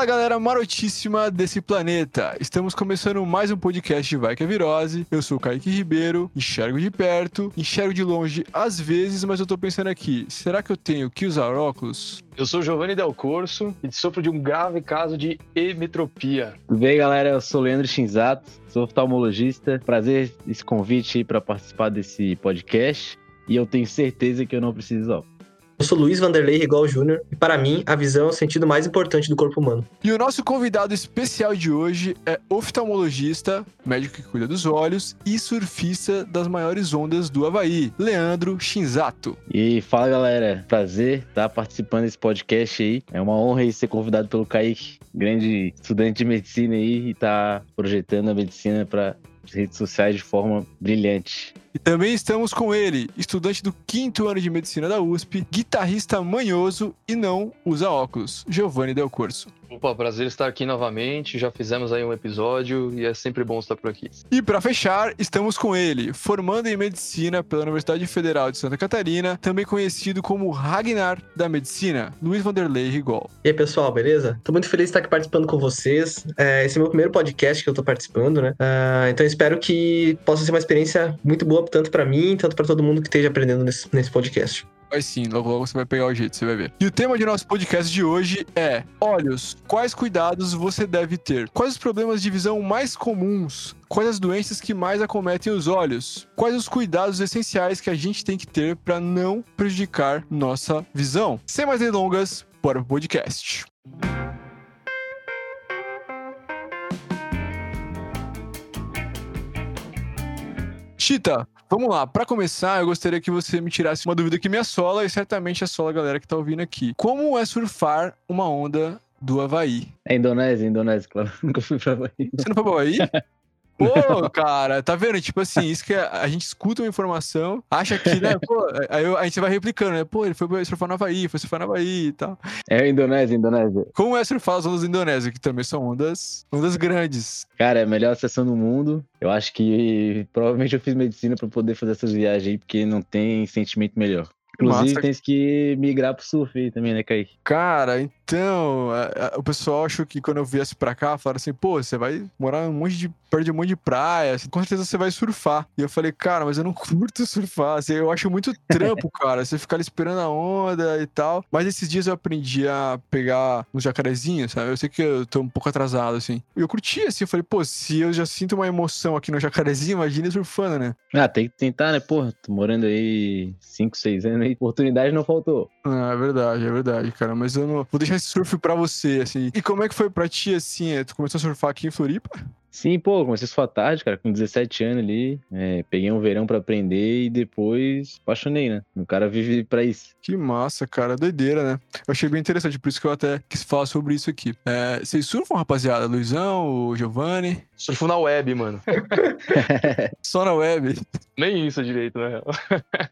Fala galera marotíssima desse planeta! Estamos começando mais um podcast de Vai que é Virose. Eu sou o Kaique Ribeiro, enxergo de perto, enxergo de longe às vezes, mas eu tô pensando aqui, será que eu tenho que usar óculos? Eu sou Giovanni Del Corso e sofro de um grave caso de emetropia. Tudo bem, galera? Eu sou Leandro Shinzato, sou oftalmologista. Prazer esse convite para participar desse podcast e eu tenho certeza que eu não preciso óculos. Eu sou Luiz Vanderlei Rigal Júnior e para mim a visão é o sentido mais importante do corpo humano. E o nosso convidado especial de hoje é oftalmologista, médico que cuida dos olhos e surfista das maiores ondas do Havaí, Leandro Shinzato. E fala galera, prazer estar participando desse podcast aí. É uma honra ser convidado pelo Kaique, grande estudante de medicina aí e tá projetando a medicina para redes sociais de forma brilhante. E também estamos com ele, estudante do quinto ano de medicina da USP, guitarrista manhoso e não usa óculos, Giovanni Del Corso. Opa, prazer estar aqui novamente. Já fizemos aí um episódio e é sempre bom estar por aqui. E para fechar, estamos com ele, formando em medicina pela Universidade Federal de Santa Catarina, também conhecido como Ragnar da Medicina, Luiz Vanderlei Rigol. E aí, pessoal, beleza? Tô muito feliz de estar aqui participando com vocês. É, esse é o meu primeiro podcast que eu tô participando, né? Uh, então espero que possa ser uma experiência muito boa tanto para mim, tanto para todo mundo que esteja aprendendo nesse, nesse podcast. Vai sim, logo logo você vai pegar o jeito, você vai ver. E o tema de nosso podcast de hoje é: olhos, quais cuidados você deve ter? Quais os problemas de visão mais comuns? Quais as doenças que mais acometem os olhos? Quais os cuidados essenciais que a gente tem que ter para não prejudicar nossa visão? Sem mais delongas, bora pro podcast. Chita, Vamos lá, para começar, eu gostaria que você me tirasse uma dúvida que me assola e certamente assola a galera que tá ouvindo aqui. Como é surfar uma onda do Havaí? É Indonésia, Indonésia, claro. Nunca fui pra Havaí. Você não foi pra Havaí? Pô, cara, tá vendo? Tipo assim, isso que a, a, gente escuta uma informação, acha que, né, pô, aí a gente vai replicando, né? Pô, ele foi surfar no Havaí, foi surfar no Havaí e tal. É Indonésia, Indonésia. Como é surfar as ondas da Indonésia, que também são ondas, ondas grandes? Cara, é a melhor sessão do mundo. Eu acho que provavelmente eu fiz medicina para poder fazer essas viagens aí, porque não tem sentimento melhor. Inclusive, Massa. tens que migrar pro surf aí também, né, Kaique? Cara, então, a, a, o pessoal achou que quando eu viesse pra cá, falaram assim, pô, você vai morar um monte de, perto de um monte de praia, assim, com certeza você vai surfar. E eu falei, cara, mas eu não curto surfar, assim, eu acho muito trampo, cara, você ficar ali esperando a onda e tal. Mas esses dias eu aprendi a pegar uns jacarezinhos, sabe? Eu sei que eu tô um pouco atrasado, assim. E eu curti, assim, eu falei, pô, se eu já sinto uma emoção aqui no jacarezinho, imagina surfando, né? Ah, tem que tentar, né? Porra, tô morando aí 5, 6 anos aí, oportunidade não faltou. Ah, é verdade, é verdade, cara. Mas eu não. Vou deixar surf pra você, assim. E como é que foi pra ti, assim? Tu começou a surfar aqui em Floripa? Sim, pô, comecei sua tarde, cara, com 17 anos ali. É, peguei um verão para aprender e depois apaixonei, né? O cara vive para isso. Que massa, cara. Doideira, né? Eu achei bem interessante, por isso que eu até quis falar sobre isso aqui. É, vocês surfam, rapaziada? Luizão, o Giovanni? Surfo na web, mano. Só na web? Nem isso direito, né?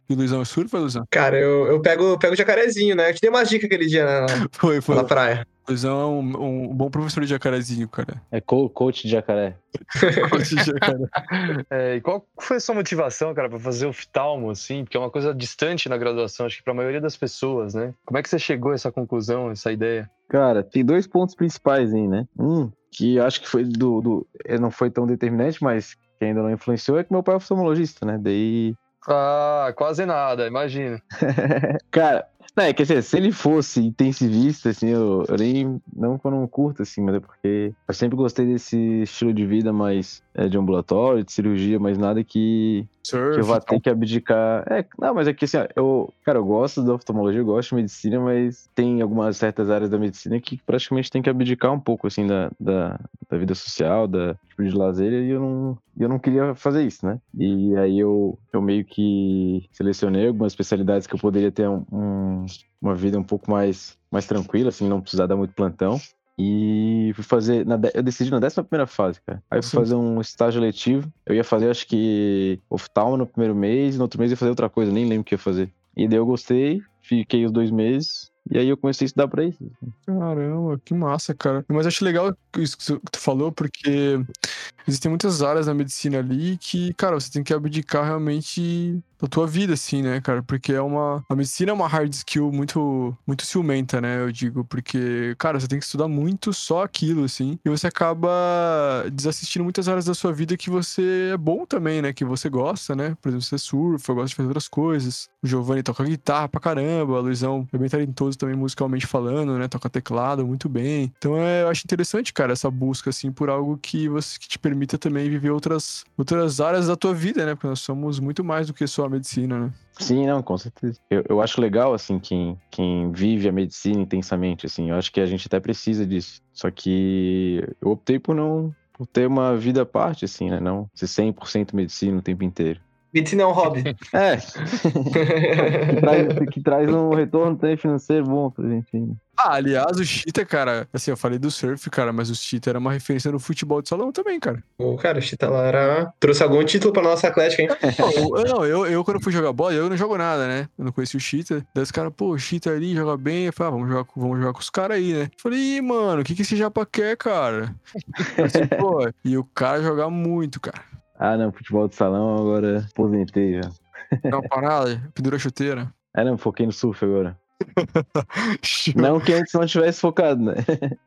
e Luizão, surfa, Luizão? Cara, eu, eu pego, pego jacarezinho, né? Eu te dei umas dicas aquele dia na, foi, foi. na praia. Luizão é um, um, bom professor de jacarezinho, cara. É coach de jacaré. coach de jacaré. É, e qual foi a sua motivação, cara, para fazer oftalmo, assim? Porque é uma coisa distante na graduação, acho que para a maioria das pessoas, né? Como é que você chegou a essa conclusão, essa ideia? Cara, tem dois pontos principais aí, né? Um, que acho que foi do, do. Não foi tão determinante, mas que ainda não influenciou, é que meu pai é oftalmologista, né? Daí. Ah, quase nada, imagina. cara, não, é que assim, se ele fosse intensivista, assim, eu, eu nem. Não que eu não curto, assim, mas é porque eu sempre gostei desse estilo de vida mais é, de ambulatório, de cirurgia, mas nada que, Surf, que eu vá ter que abdicar. É, não, mas é que assim, eu, cara, eu gosto da oftalmologia, eu gosto de medicina, mas tem algumas certas áreas da medicina que praticamente tem que abdicar um pouco, assim, da, da, da vida social, da tipo de lazer, e eu não, eu não queria fazer isso, né? E aí eu, eu meio que selecionei algumas especialidades que eu poderia ter um, um uma vida um pouco mais, mais tranquila, assim, não precisar dar muito plantão. E fui fazer. Na, eu decidi na décima primeira fase, cara. Aí fui fazer um estágio letivo. Eu ia fazer, acho que, oftalmo no primeiro mês, no outro mês eu ia fazer outra coisa, nem lembro o que ia fazer. E daí eu gostei, fiquei os dois meses. E aí eu comecei a estudar pra isso. Caramba, que massa, cara. Mas acho legal isso que tu falou, porque existem muitas áreas da medicina ali que, cara, você tem que abdicar realmente da tua vida, assim, né, cara? Porque é uma. A medicina é uma hard skill muito, muito ciumenta, né? Eu digo, porque, cara, você tem que estudar muito só aquilo, assim, e você acaba desassistindo muitas áreas da sua vida que você é bom também, né? Que você gosta, né? Por exemplo, você surfa, gosta de fazer outras coisas. O Giovanni toca guitarra pra caramba, a Luizão é bem talentoso também musicalmente falando, né? Toca teclado muito bem. Então é, eu acho interessante, cara, essa busca, assim, por algo que você que te permita também viver outras, outras áreas da tua vida, né? Porque nós somos muito mais do que só medicina, né? Sim, não, com certeza. Eu, eu acho legal, assim, quem, quem vive a medicina intensamente, assim. Eu acho que a gente até precisa disso. Só que eu optei por não por ter uma vida à parte, assim, né? Não ser 100% medicina o tempo inteiro. Medicina é um hobby. É. que, traz, que traz um retorno também financeiro bom pra gente. né? Ah, aliás, o Cheetah, cara, assim, eu falei do surf, cara, mas o Cheetah era uma referência no futebol de salão também, cara. Pô, cara, o Chita lá era... trouxe algum título pra nossa Atlética, hein? Não, eu, não, eu, eu quando fui jogar bola, eu não jogo nada, né? Eu não conheci o Cheetah. Daí os caras, pô, o Cheetah ali joga bem. Eu falei, ah, vamos jogar, com- vamos jogar com os caras aí, né? Eu falei, ih, mano, o que que esse japa quer, cara? Assim, pô, e o cara joga muito, cara. Ah, não, futebol de salão agora aposentei já. Dá uma parada, pendura chuteira. Ah, não, foquei no surf agora. Não que antes não tivesse focado, né?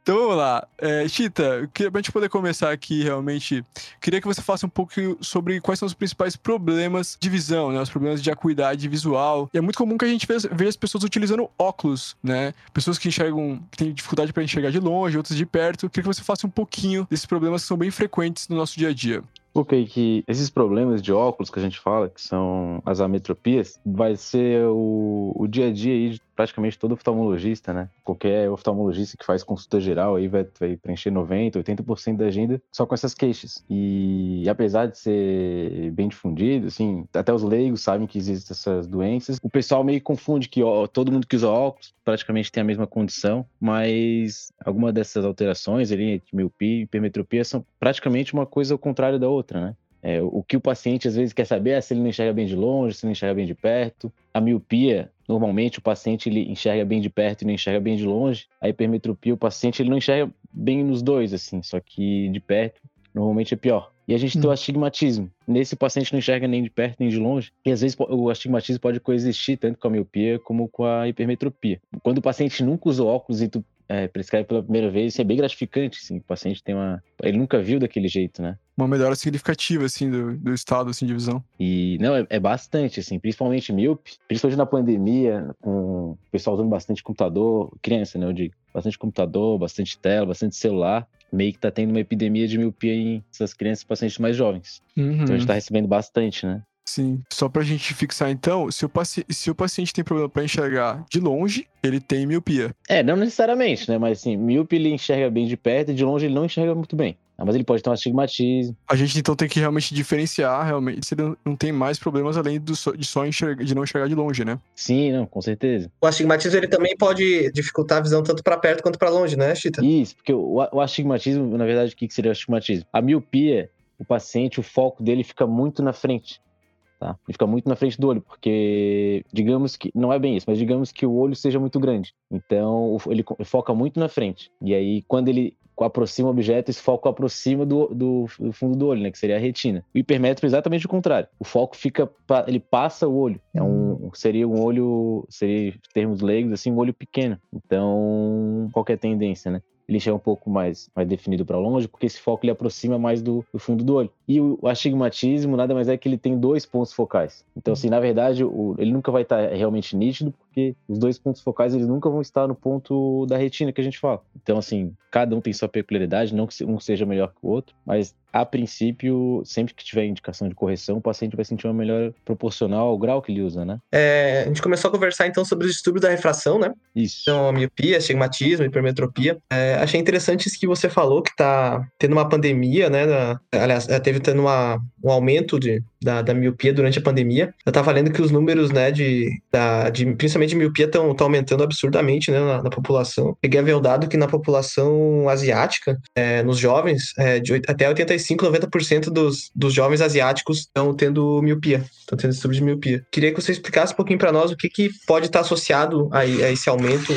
Então vamos lá. É, Chita, pra gente poder começar aqui realmente, queria que você falasse um pouco sobre quais são os principais problemas de visão, né? Os problemas de acuidade visual. E é muito comum que a gente veja veja as pessoas utilizando óculos, né? Pessoas que enxergam, que têm dificuldade para enxergar de longe, outras de perto. Queria que você falasse um pouquinho desses problemas que são bem frequentes no nosso dia a dia. Ok, que esses problemas de óculos que a gente fala, que são as ametropias, vai ser o, o dia a dia aí de praticamente todo oftalmologista, né? Qualquer oftalmologista que faz consulta geral aí vai, vai preencher 90%, 80% da agenda só com essas queixas. E apesar de ser bem difundido, assim, até os leigos sabem que existem essas doenças, o pessoal meio confunde que ó, todo mundo que usa óculos praticamente tem a mesma condição, mas alguma dessas alterações ali, miopia e hipermetropia, são praticamente uma coisa ao contrário da outra, né? É, o que o paciente às vezes quer saber é se ele não enxerga bem de longe, se ele não enxerga bem de perto. A miopia, normalmente o paciente ele enxerga bem de perto e não enxerga bem de longe. A hipermetropia, o paciente ele não enxerga bem nos dois, assim, só que de perto normalmente é pior. E a gente tem o astigmatismo. Nesse o paciente não enxerga nem de perto nem de longe. E às vezes o astigmatismo pode coexistir tanto com a miopia como com a hipermetropia. Quando o paciente nunca usou óculos e tu é, prescreve pela primeira vez, isso é bem gratificante, assim. O paciente tem uma... Ele nunca viu daquele jeito, né? Uma melhora significativa, assim, do, do estado, assim, de visão. E não, é, é bastante, assim, principalmente míope, principalmente na pandemia, com o pessoal usando bastante computador, criança, né, eu digo, bastante computador, bastante tela, bastante celular, meio que tá tendo uma epidemia de miopia em essas crianças e pacientes mais jovens. Uhum. Então a gente tá recebendo bastante, né? Sim. Só pra gente fixar, então, se o, paci... se o paciente tem problema pra enxergar de longe, ele tem miopia. É, não necessariamente, né, mas assim, míope ele enxerga bem de perto e de longe ele não enxerga muito bem. Ah, mas ele pode ter um astigmatismo. A gente então tem que realmente diferenciar realmente se ele não- tem mais problemas além do de só enxergar, de não enxergar de longe, né? Sim, não, com certeza. O astigmatismo ele também pode dificultar a visão tanto pra perto quanto pra longe, né, Chita? Isso, porque o, o astigmatismo, na verdade, o que que seria o astigmatismo? A miopia, o paciente, o foco dele fica muito na frente. Tá? Ele fica muito na frente do olho, porque, digamos que, não é bem isso, mas digamos que o olho seja muito grande. Então, ele foca muito na frente. E aí, quando ele aproxima o objeto, esse foco aproxima do, do, do fundo do olho, né? Que seria a retina. O hipermétrope é exatamente o contrário. O foco fica, ele passa o olho. É um, seria um olho, seria, em termos leigos, assim, um olho pequeno. Então, qual que é tendência, né? ele enxerga um pouco mais, mais definido para longe, porque esse foco ele aproxima mais do, do fundo do olho. E o, astigmatismo nada mais é que ele tem dois pontos focais. Então, assim, na verdade, o- ele nunca vai estar realmente nítido, porque os dois pontos focais eles nunca vão estar no ponto da retina que a gente fala. Então, assim, cada um tem sua peculiaridade, não que um seja melhor que o outro, mas a princípio, sempre que tiver indicação de correção, o paciente vai sentir uma melhora proporcional ao grau que ele usa, né? É, a gente começou a conversar então sobre os distúrbios da refração, né? Isso. Então, a miopia, astigmatismo, hipermetropia. É, achei interessante isso que você falou, que tá tendo uma pandemia, né? da- aliás, é, teve tendo uma, um aumento de, da, da miopia durante a pandemia. Eu tava lendo que os números, né, de, da, de principalmente de miopia estão aumentando absurdamente, né, na, na população. Peguei a ver o dado que na população asiática, é, nos jovens, é, de oit- até 85, 90% dos, dos jovens asiáticos estão tendo miopia, estão tendo distúrbio de miopia. Queria que você explicasse um pouquinho para nós o que, que pode estar associado a, a esse aumento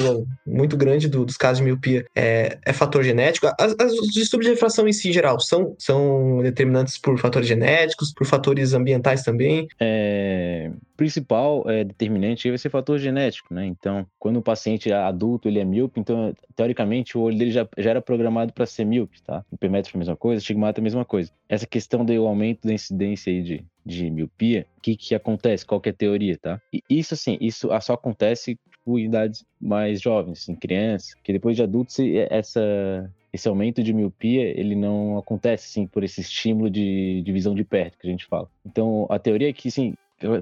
muito grande do- dos casos de miopia. É, é fator genético? As, as- os distúrbios de refração em si, em geral, são, são determinantes por fatores genéticos? Genéticos, por fatores ambientais também? É, principal é, determinante vai ser fator genético, né? Então, quando o paciente é adulto ele é míope, então teoricamente o olho dele já, já era programado para ser míope, tá? O hipermétropes é a mesma coisa, estigmata é a mesma coisa. Essa questão do aumento da incidência aí de, de miopia, o que que acontece? Qual que é a teoria, tá? E isso assim, isso só acontece tipo, em idades mais jovens, assim, crianças, que depois de adultos essa esse aumento de miopia ele não acontece assim por esse estímulo de, de visão de perto que a gente fala. Então a teoria é que sim,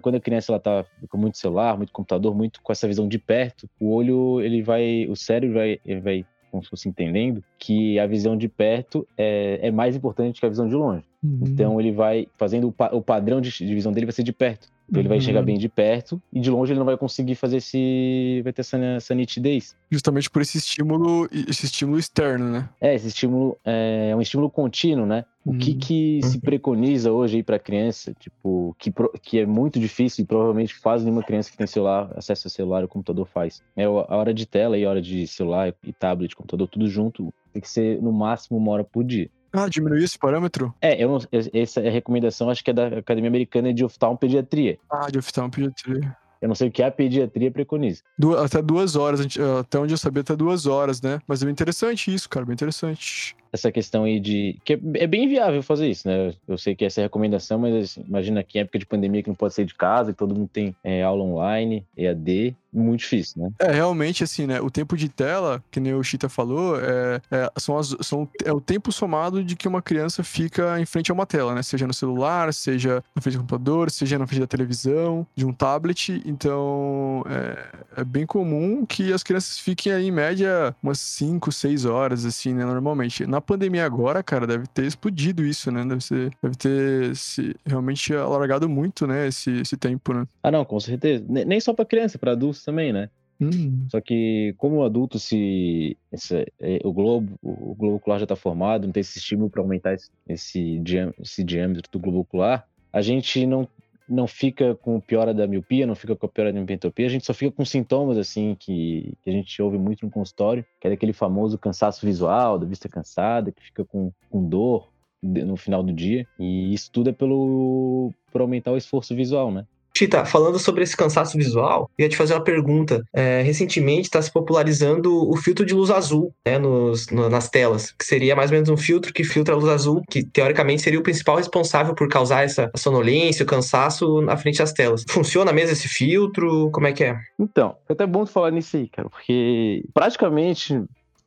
quando a criança ela tá com muito celular, muito computador, muito com essa visão de perto, o olho ele vai, o cérebro vai, ele vai como se fosse entendendo que a visão de perto é, é mais importante que a visão de longe. Uhum. Então ele vai fazendo o, pa o padrão de, de, visão dele vai ser de perto. Então ele vai chegar uhum. bem de perto e de longe ele não vai conseguir fazer esse. vai ter essa, essa nitidez. Justamente por esse estímulo, esse estímulo externo, né? É, esse estímulo é, é um estímulo contínuo, né? O que, uhum. que se preconiza hoje aí para criança, tipo, que, que é muito difícil e provavelmente quase nenhuma criança que tem celular, acesso a celular ou computador faz. É a hora de tela e a hora de celular e tablet, computador, tudo junto, tem que ser no máximo uma hora por dia. Ah, diminuir esse parâmetro? É, eu não, essa é a recomendação, acho que é da Academia Americana de Oftalmopediatria. Ah, de Oftalmopediatria. Eu não sei o que a pediatria preconiza. Du até duas horas, até onde eu sabia, até duas horas, né? Mas é bem interessante isso, cara, bem interessante essa questão aí de. que é bem viável fazer isso, né? Eu sei que essa é a recomendação, mas assim, imagina que em época de pandemia que não pode sair de casa, que todo mundo tem é, aula online, EAD, muito difícil, né? É, realmente, assim, né? O tempo de tela, que nem o Chita falou, é, é, são as, são, é o tempo somado de que uma criança fica em frente a uma tela, né? Seja no celular, seja na frente do computador, seja na frente da televisão, de um tablet. Então, é, é bem comum que as crianças fiquem aí, em média, umas 5, 6 horas, assim, né? Normalmente. Na pandemia agora, cara, deve ter explodido isso, né? Deve, ser, deve ter se, realmente alargado muito, né? Esse, esse tempo, né? Ah, não, com certeza. Nem só para criança, para adultos também, né? Hum. Só que como adulto se esse, é, o globo o globo ocular já está formado, não tem esse estímulo para aumentar esse, esse, esse diâmetro do globo ocular, a gente não não fica com piora da miopia, não fica com piora da hipermetropia, a gente só fica com sintomas assim que, que a gente ouve muito no consultório, que é aquele famoso cansaço visual, da vista cansada, que fica com, com dor no final do dia. E isso tudo é pelo por aumentar o esforço visual, né? Chita, falando sobre esse cansaço visual, eu ia te fazer uma pergunta. É, recentemente está se popularizando o filtro de luz azul né, nos, no, nas telas, que seria mais ou menos um filtro que filtra a luz azul, que teoricamente seria o principal responsável por causar essa sonolência, o cansaço na frente das telas. Funciona mesmo esse filtro? Como é que é? Então, é até bom falar nisso aí, cara, porque praticamente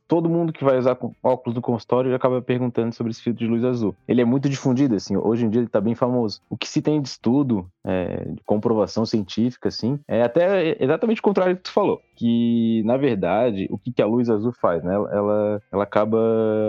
todo mundo que vai usar óculos no consultório acaba perguntando sobre esse filtro de luz azul. Ele é muito difundido, assim, hoje em dia ele está bem famoso. O que se tem de estudo, é, de comprovação científica, assim, é até exatamente o contrário do que tu falou que, na verdade, o que, que a luz azul faz, né? Ela, ela acaba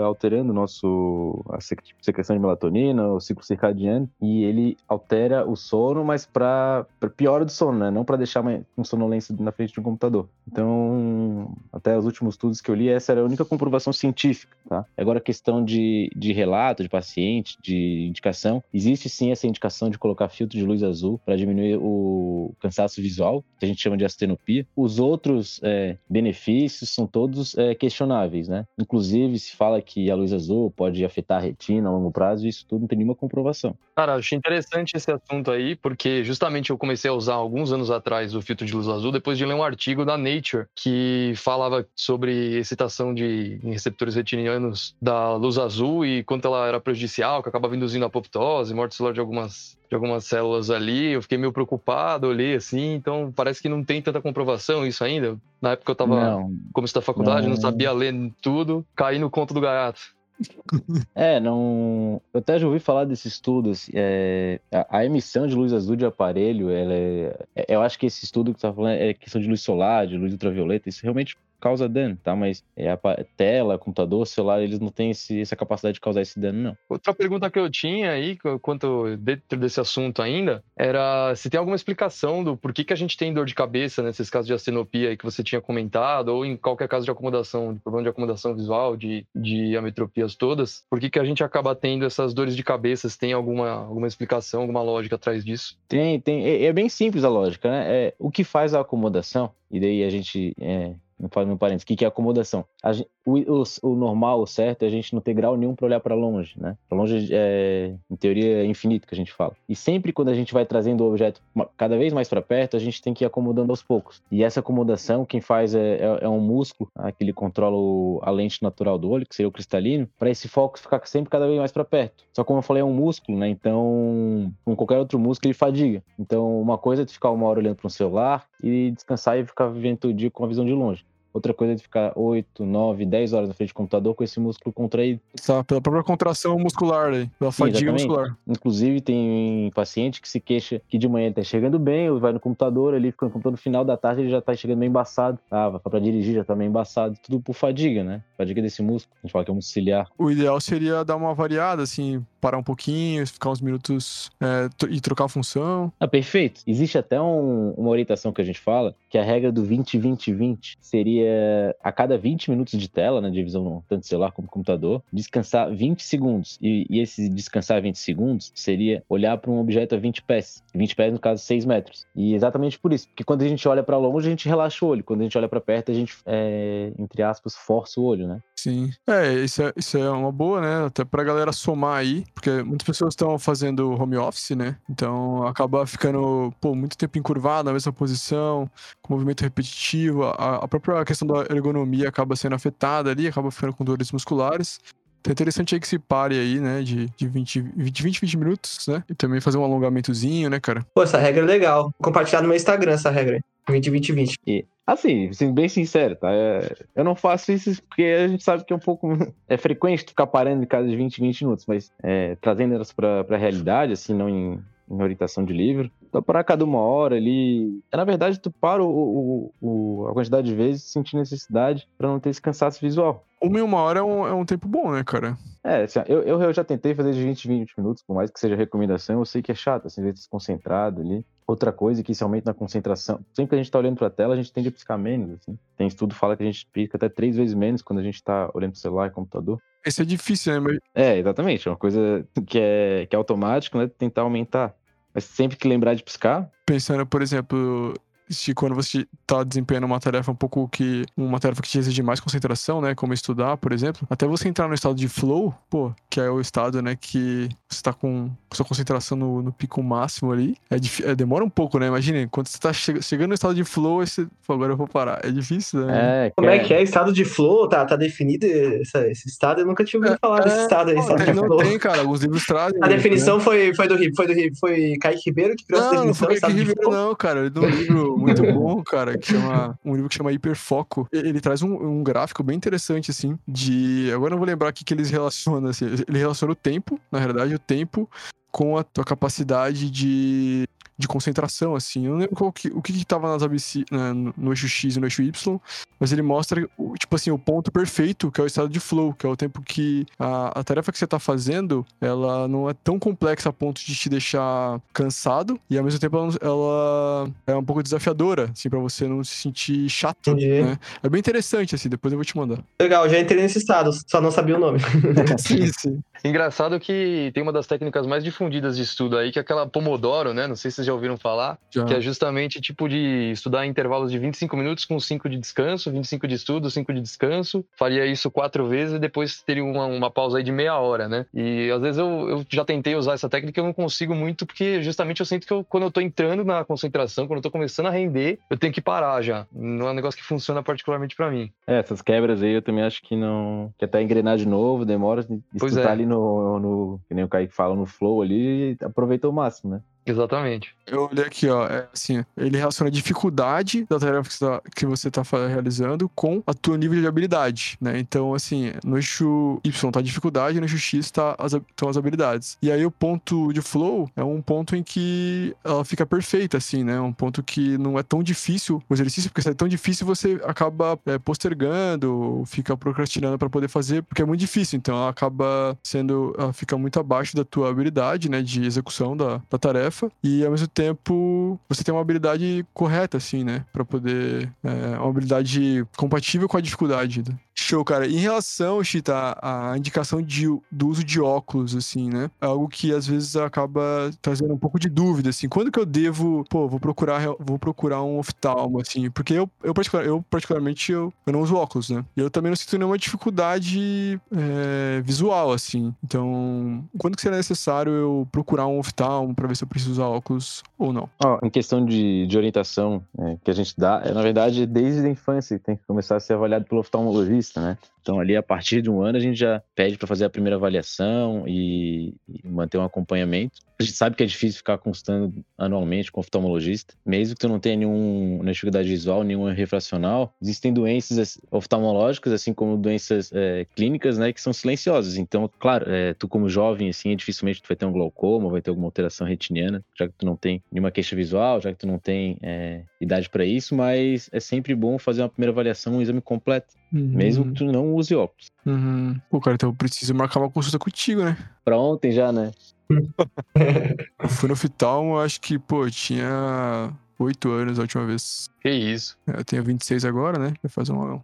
alterando o nosso a secreção de melatonina, o ciclo circadiano, e ele altera o sono, mas para pior do sono, né? Não para deixar um sonolência na frente de um computador. Então, até os últimos estudos que eu li, essa era a única comprovação científica, tá? Agora, a questão de, de relato de paciente, de indicação, existe sim essa indicação de colocar filtro de luz azul para diminuir o cansaço visual, que a gente chama de astenopia. Os outros outros é, benefícios são todos é, questionáveis, né? Inclusive, se fala que a luz azul pode afetar a retina a longo prazo, isso tudo não tem nenhuma comprovação. Cara, achei interessante esse assunto aí, porque justamente eu comecei a usar alguns anos atrás o filtro de luz azul depois de ler um artigo da Nature que falava sobre excitação de receptores retinianos da luz azul e quanto ela era prejudicial, que acabava induzindo apoptose, morte celular de algumas de algumas células ali, eu fiquei meio preocupado, olhei assim, então parece que não tem tanta comprovação isso ainda. Na época eu tava começo da faculdade, não, não sabia ler tudo, caí no conto do gaiato. É, não. Eu até já ouvi falar desse estudo. Assim, é... a, a, emissão de luz azul de aparelho, ela é... é eu acho que esse estudo que você tá falando é questão de luz solar, de luz ultravioleta, isso realmente causa dano, tá? Mas é a tela, computador, celular, eles não têm esse, essa capacidade de causar esse dano, não. Outra pergunta que eu tinha aí, quanto dentro desse assunto ainda, era se tem alguma explicação do porquê que a gente tem dor de cabeça nesses casos de astenopia aí que você tinha comentado, ou em qualquer caso de acomodação, de problema de acomodação visual, de, de ametropias todas, por que, que a gente acaba tendo essas dores de cabeça? Se tem alguma, alguma explicação, alguma lógica atrás disso? Tem, tem. É, é bem simples a lógica, né? É, o que faz a acomodação, e daí a gente é, fazendo um parênteses, o que, que é acomodação? Gente, o, o, o, normal, o certo, é a gente não ter grau nenhum para olhar para longe, né? Para longe é, em teoria, é infinito que a gente fala. E sempre quando a gente vai trazendo o objeto cada vez mais para perto, a gente tem que ir acomodando aos poucos. E essa acomodação, quem faz é, é, é um músculo, né, que ele controla o, a lente natural do olho, que seria o cristalino, para esse foco ficar sempre cada vez mais para perto. Só como eu falei, é um músculo, né? Então, com qualquer outro músculo, ele fadiga. Então, uma coisa é tu ficar uma hora olhando para um celular e descansar e ficar vivendo o dia com a visão de longe. Outra coisa é de ficar 8, 9, 10 horas na frente do computador com esse músculo contraído. Tá, pela própria contração muscular aí, pela Sim, fadiga exatamente. muscular. Inclusive, tem paciente que se queixa que de manhã ele tá chegando bem, vai no computador, ali fica no computador, no final da tarde ele já tá chegando meio embaçado. Ah, vai pra dirigir, já tá meio embaçado. Tudo por fadiga, né? Fadiga desse músculo. A gente fala que é um ciliar. O ideal seria dar uma variada, assim, parar um pouquinho, ficar uns minutos é, e trocar a função. Ah, perfeito. Existe até um, uma orientação que a gente fala, que a regra do 20-20-20 seria a cada 20 minutos de tela, na né, divisão tanto celular como computador, descansar 20 segundos. E, e esse descansar 20 segundos seria olhar para um objeto a 20 pés. 20 pés, no caso, 6 metros. E exatamente por isso. Porque quando a gente olha para longe, a gente relaxa o olho. Quando a gente olha para perto, a gente, é, entre aspas, força o olho, né? Sim. É, isso é, isso é uma boa, né? Até pra galera somar aí, porque muitas pessoas estão fazendo home office, né? Então acaba ficando, pô, muito tempo encurvado na mesma posição, com movimento repetitivo. A, a própria questão da ergonomia acaba sendo afetada ali, acaba ficando com dores musculares. Então é interessante aí que se pare aí, né, de, de 20, 20, 20, 20 minutos, né? E também fazer um alongamentozinho, né, cara? Pô, essa regra é legal. Vou compartilhar no meu Instagram essa regra aí. 20, 20, 20. E, assim, sendo bem sincero, tá? É, eu não faço isso porque a gente sabe que é um pouco. É frequente ficar parando de cada 20, 20 minutos, mas é, trazendo elas pra, pra realidade, assim, não em, em orientação de livro. Então, para cada uma hora ali. É, na verdade, tu para o, o, o, a quantidade de vezes sentir necessidade para não ter esse cansaço visual. Uma e uma hora é um, é um tempo bom, né, cara? É, assim, eu, eu já tentei fazer de 20 20 minutos, por mais que seja recomendação, eu sei que é chato, assim, ver desconcentrado ali. Outra coisa que isso aumenta na concentração. Sempre que a gente tá olhando pra tela, a gente tende a piscar menos, assim. Tem estudo que fala que a gente pisca até três vezes menos quando a gente tá olhando pro celular e computador. Isso é difícil, né? Mas... É, exatamente. É uma coisa que é, que é automático, né? Tentar aumentar. Mas sempre que lembrar de piscar. Pensando, por exemplo, se quando você está desempenhando uma tarefa um pouco que. uma tarefa que te exige mais concentração, né? Como estudar, por exemplo, até você entrar no estado de flow, pô, que é o estado, né, que você está com sua concentração no, no pico máximo ali, é, é, demora um pouco, né? Imagine, quando você está che chegando no estado de flow, você agora eu vou parar. É difícil, né? É, Como é que é estado de flow? Tá, tá definido essa, esse estado? Eu nunca tinha ouvido é, falar desse estado aí. Estado de não flow. tem, cara. Alguns livros trazem. A definição né? foi, foi, do, foi, do, foi Kaique Ribeiro que criou não, essa definição. Não, foi Kaique Ribeiro, não, cara. Ele deu um livro muito bom, cara, que chama. Um livro que chama Hiperfoco. Ele traz um, um gráfico bem interessante, assim, de. Agora eu não vou lembrar o que, que eles relacionam, assim. Ele relaciona o tempo, na verdade, o tempo com a tua capacidade de de concentração, assim. Eu não lembro qual que, o que, que tava nas ABC, né, no eixo X e no eixo Y, mas ele mostra, tipo assim, o ponto perfeito, que é o estado de flow, que é o tempo que a, a tarefa que você tá fazendo, ela não é tão complexa a ponto de te deixar cansado, e ao mesmo tempo ela, ela é um pouco desafiadora, assim, pra você não se sentir chato, Entendi. né? É bem interessante, assim, depois eu vou te mandar. Legal, já entrei nesse estado, só não sabia o nome. sim, sim. Engraçado que tem uma das técnicas mais difundidas de estudo aí, que é aquela Pomodoro, né? Não sei se vocês já ouviram falar. Já. Que é justamente tipo de estudar em intervalos de 25 minutos com 5 de descanso, 25 de estudo, 5 de descanso. Faria isso quatro vezes e depois teria uma, uma pausa aí de meia hora, né? E às vezes eu, eu já tentei usar essa técnica e eu não consigo muito, porque justamente eu sinto que eu, quando eu tô entrando na concentração, quando eu tô começando a render, eu tenho que parar já. Não é um negócio que funciona particularmente para mim. É, essas quebras aí eu também acho que não. Que até engrenar de novo, demora. Se pois é. tá ali no, no. Que nem o Kaique fala, no flow ali, aproveita o máximo, né? Exatamente. Eu olhei aqui, ó, é assim, ele relaciona a dificuldade da tarefa que você está tá realizando com a tua nível de habilidade, né? Então, assim, no eixo Y tá a dificuldade, no eixo X tá as, estão as habilidades. E aí o ponto de flow é um ponto em que ela fica perfeita, assim, né? Um ponto que não é tão difícil o exercício, porque se é tão difícil, você acaba é, postergando, fica procrastinando para poder fazer, porque é muito difícil. Então, ela acaba sendo, ela fica muito abaixo da tua habilidade, né, de execução da, da tarefa tarefa e ao mesmo tempo você tem uma habilidade correta, assim, né? Pra poder. É, uma habilidade compatível com a dificuldade. Né? Show, cara. Em relação, Chita, à indicação de, do uso de óculos, assim, né? É algo que às vezes acaba trazendo um pouco de dúvida, assim. Quando que eu devo, pô, vou procurar, vou procurar um oftalmo, assim? Porque eu, eu, particular, eu particularmente, eu, eu não uso óculos, né? E eu também não sinto nenhuma dificuldade é, visual, assim. Então, quando que será necessário eu procurar um oftalmo pra ver se eu preciso usar óculos ou não? Em questão de, de orientação é, que a gente dá, é, na verdade, desde a infância tem que começar a ser avaliado pelo oftalmologista, né? Então, ali, a partir de um ano, a gente já pede para fazer a primeira avaliação e, e, manter um acompanhamento. A gente sabe que é difícil ficar constando anualmente com oftalmologista, mesmo que tu não tenha nenhuma dificuldade visual, nenhuma refracional. Existem doenças oftalmológicas, assim como doenças é, clínicas, né, que são silenciosas. Então, claro, é, tu como jovem, assim, dificilmente tu vai ter um glaucoma, vai ter alguma alteração retiniana, já que tu não tem nenhuma queixa visual, já que tu não tem é, idade para isso, mas é sempre bom fazer uma primeira avaliação, um exame completo. Uhum. Mesmo que tu não use óculos. Uhum. Pô, cara, então eu preciso marcar uma consulta contigo, né? Pra ontem já, né? eu fui no oftalmo, acho que, pô, tinha oito anos a última vez. Que isso? Eu tenho 26 agora, né? Vai fazer uma.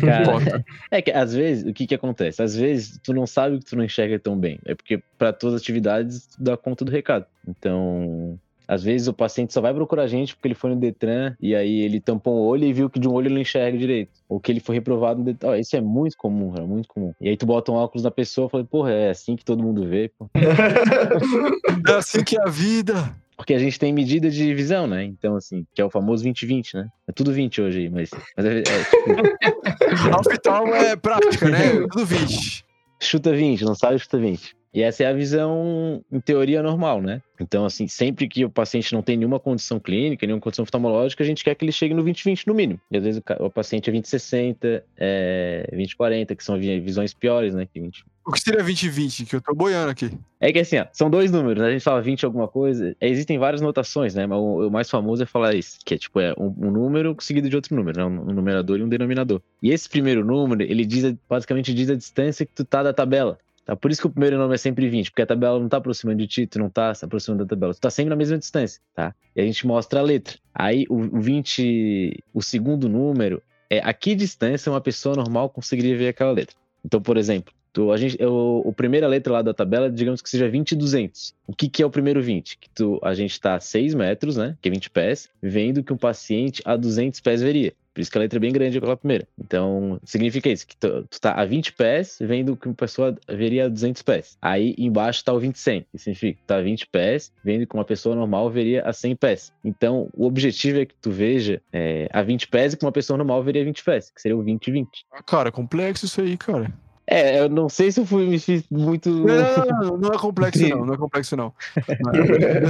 Cara, é que às vezes, o que que acontece? Às vezes tu não sabe que tu não enxerga tão bem. É porque para todas as atividades tu dá conta do recado. Então, às vezes o paciente só vai procurar a gente porque ele foi no Detran e aí ele tampou um olho e viu que de um olho ele não enxerga direito. Ou que ele foi reprovado no Detran. Oh, isso é muito comum, é muito comum. E aí tu bota um óculos na pessoa e fala, porra, é assim que todo mundo vê, pô. é assim que é a vida. Porque a gente tem medida de visão, né? Então, assim, que é o famoso 20-20, né? É tudo 20 hoje aí, mas. mas é, é, tipo... Hospital é prática, né? É tudo 20. Chuta 20, não sabe, chuta 20. E essa é a visão, em teoria, normal, né? Então, assim, sempre que o paciente não tem nenhuma condição clínica, nenhuma condição oftalmológica, a gente quer que ele chegue no 20-20 no mínimo. E às vezes o, paciente é 20-60, é 20-40, que são visões piores, né? Que 20... O que seria 20-20? Que eu tô boiando aqui. É que assim, ó, são dois números, né? A gente fala 20 alguma coisa. É, existem várias notações, né? Mas o, mais famoso é falar isso, que é tipo, é um, um número seguido de outro número, né? Um, um, numerador e um denominador. E esse primeiro número, ele diz, basicamente diz a distância que tu tá da tabela. Tá? Por isso que o primeiro nome é sempre 20, porque a tabela não tá aproximando de ti, tu não tá se aproximando da tabela, tu tá sempre na mesma distância, tá? E a gente mostra a letra. Aí o 20, o segundo número é a que distância uma pessoa normal conseguiria ver aquela letra. Então, por exemplo, tu, a gente, eu, a primeira letra lá da tabela, digamos que seja 20 e 200. O que, que é o primeiro 20? Que tu, a gente tá a 6 metros, né? Que é 20 pés, vendo que um paciente a 200 pés veria. Por isso que a letra é bem grande pela primeira. Então, significa isso, que tu, tu tá a 20 pés, vendo que uma pessoa veria a 200 pés. Aí, embaixo tá o 20 100, que significa que tá a 20 pés, vendo que uma pessoa normal veria a 100 pés. Então, o objetivo é que tu veja é, a 20 pés e que uma pessoa normal veria 20 pés, que seria o 20 e 20. Ah, cara, complexo isso aí, cara. É, eu não sei se eu fui, me fiz muito. Não, não, não é complexo, não. Não é complexo, não.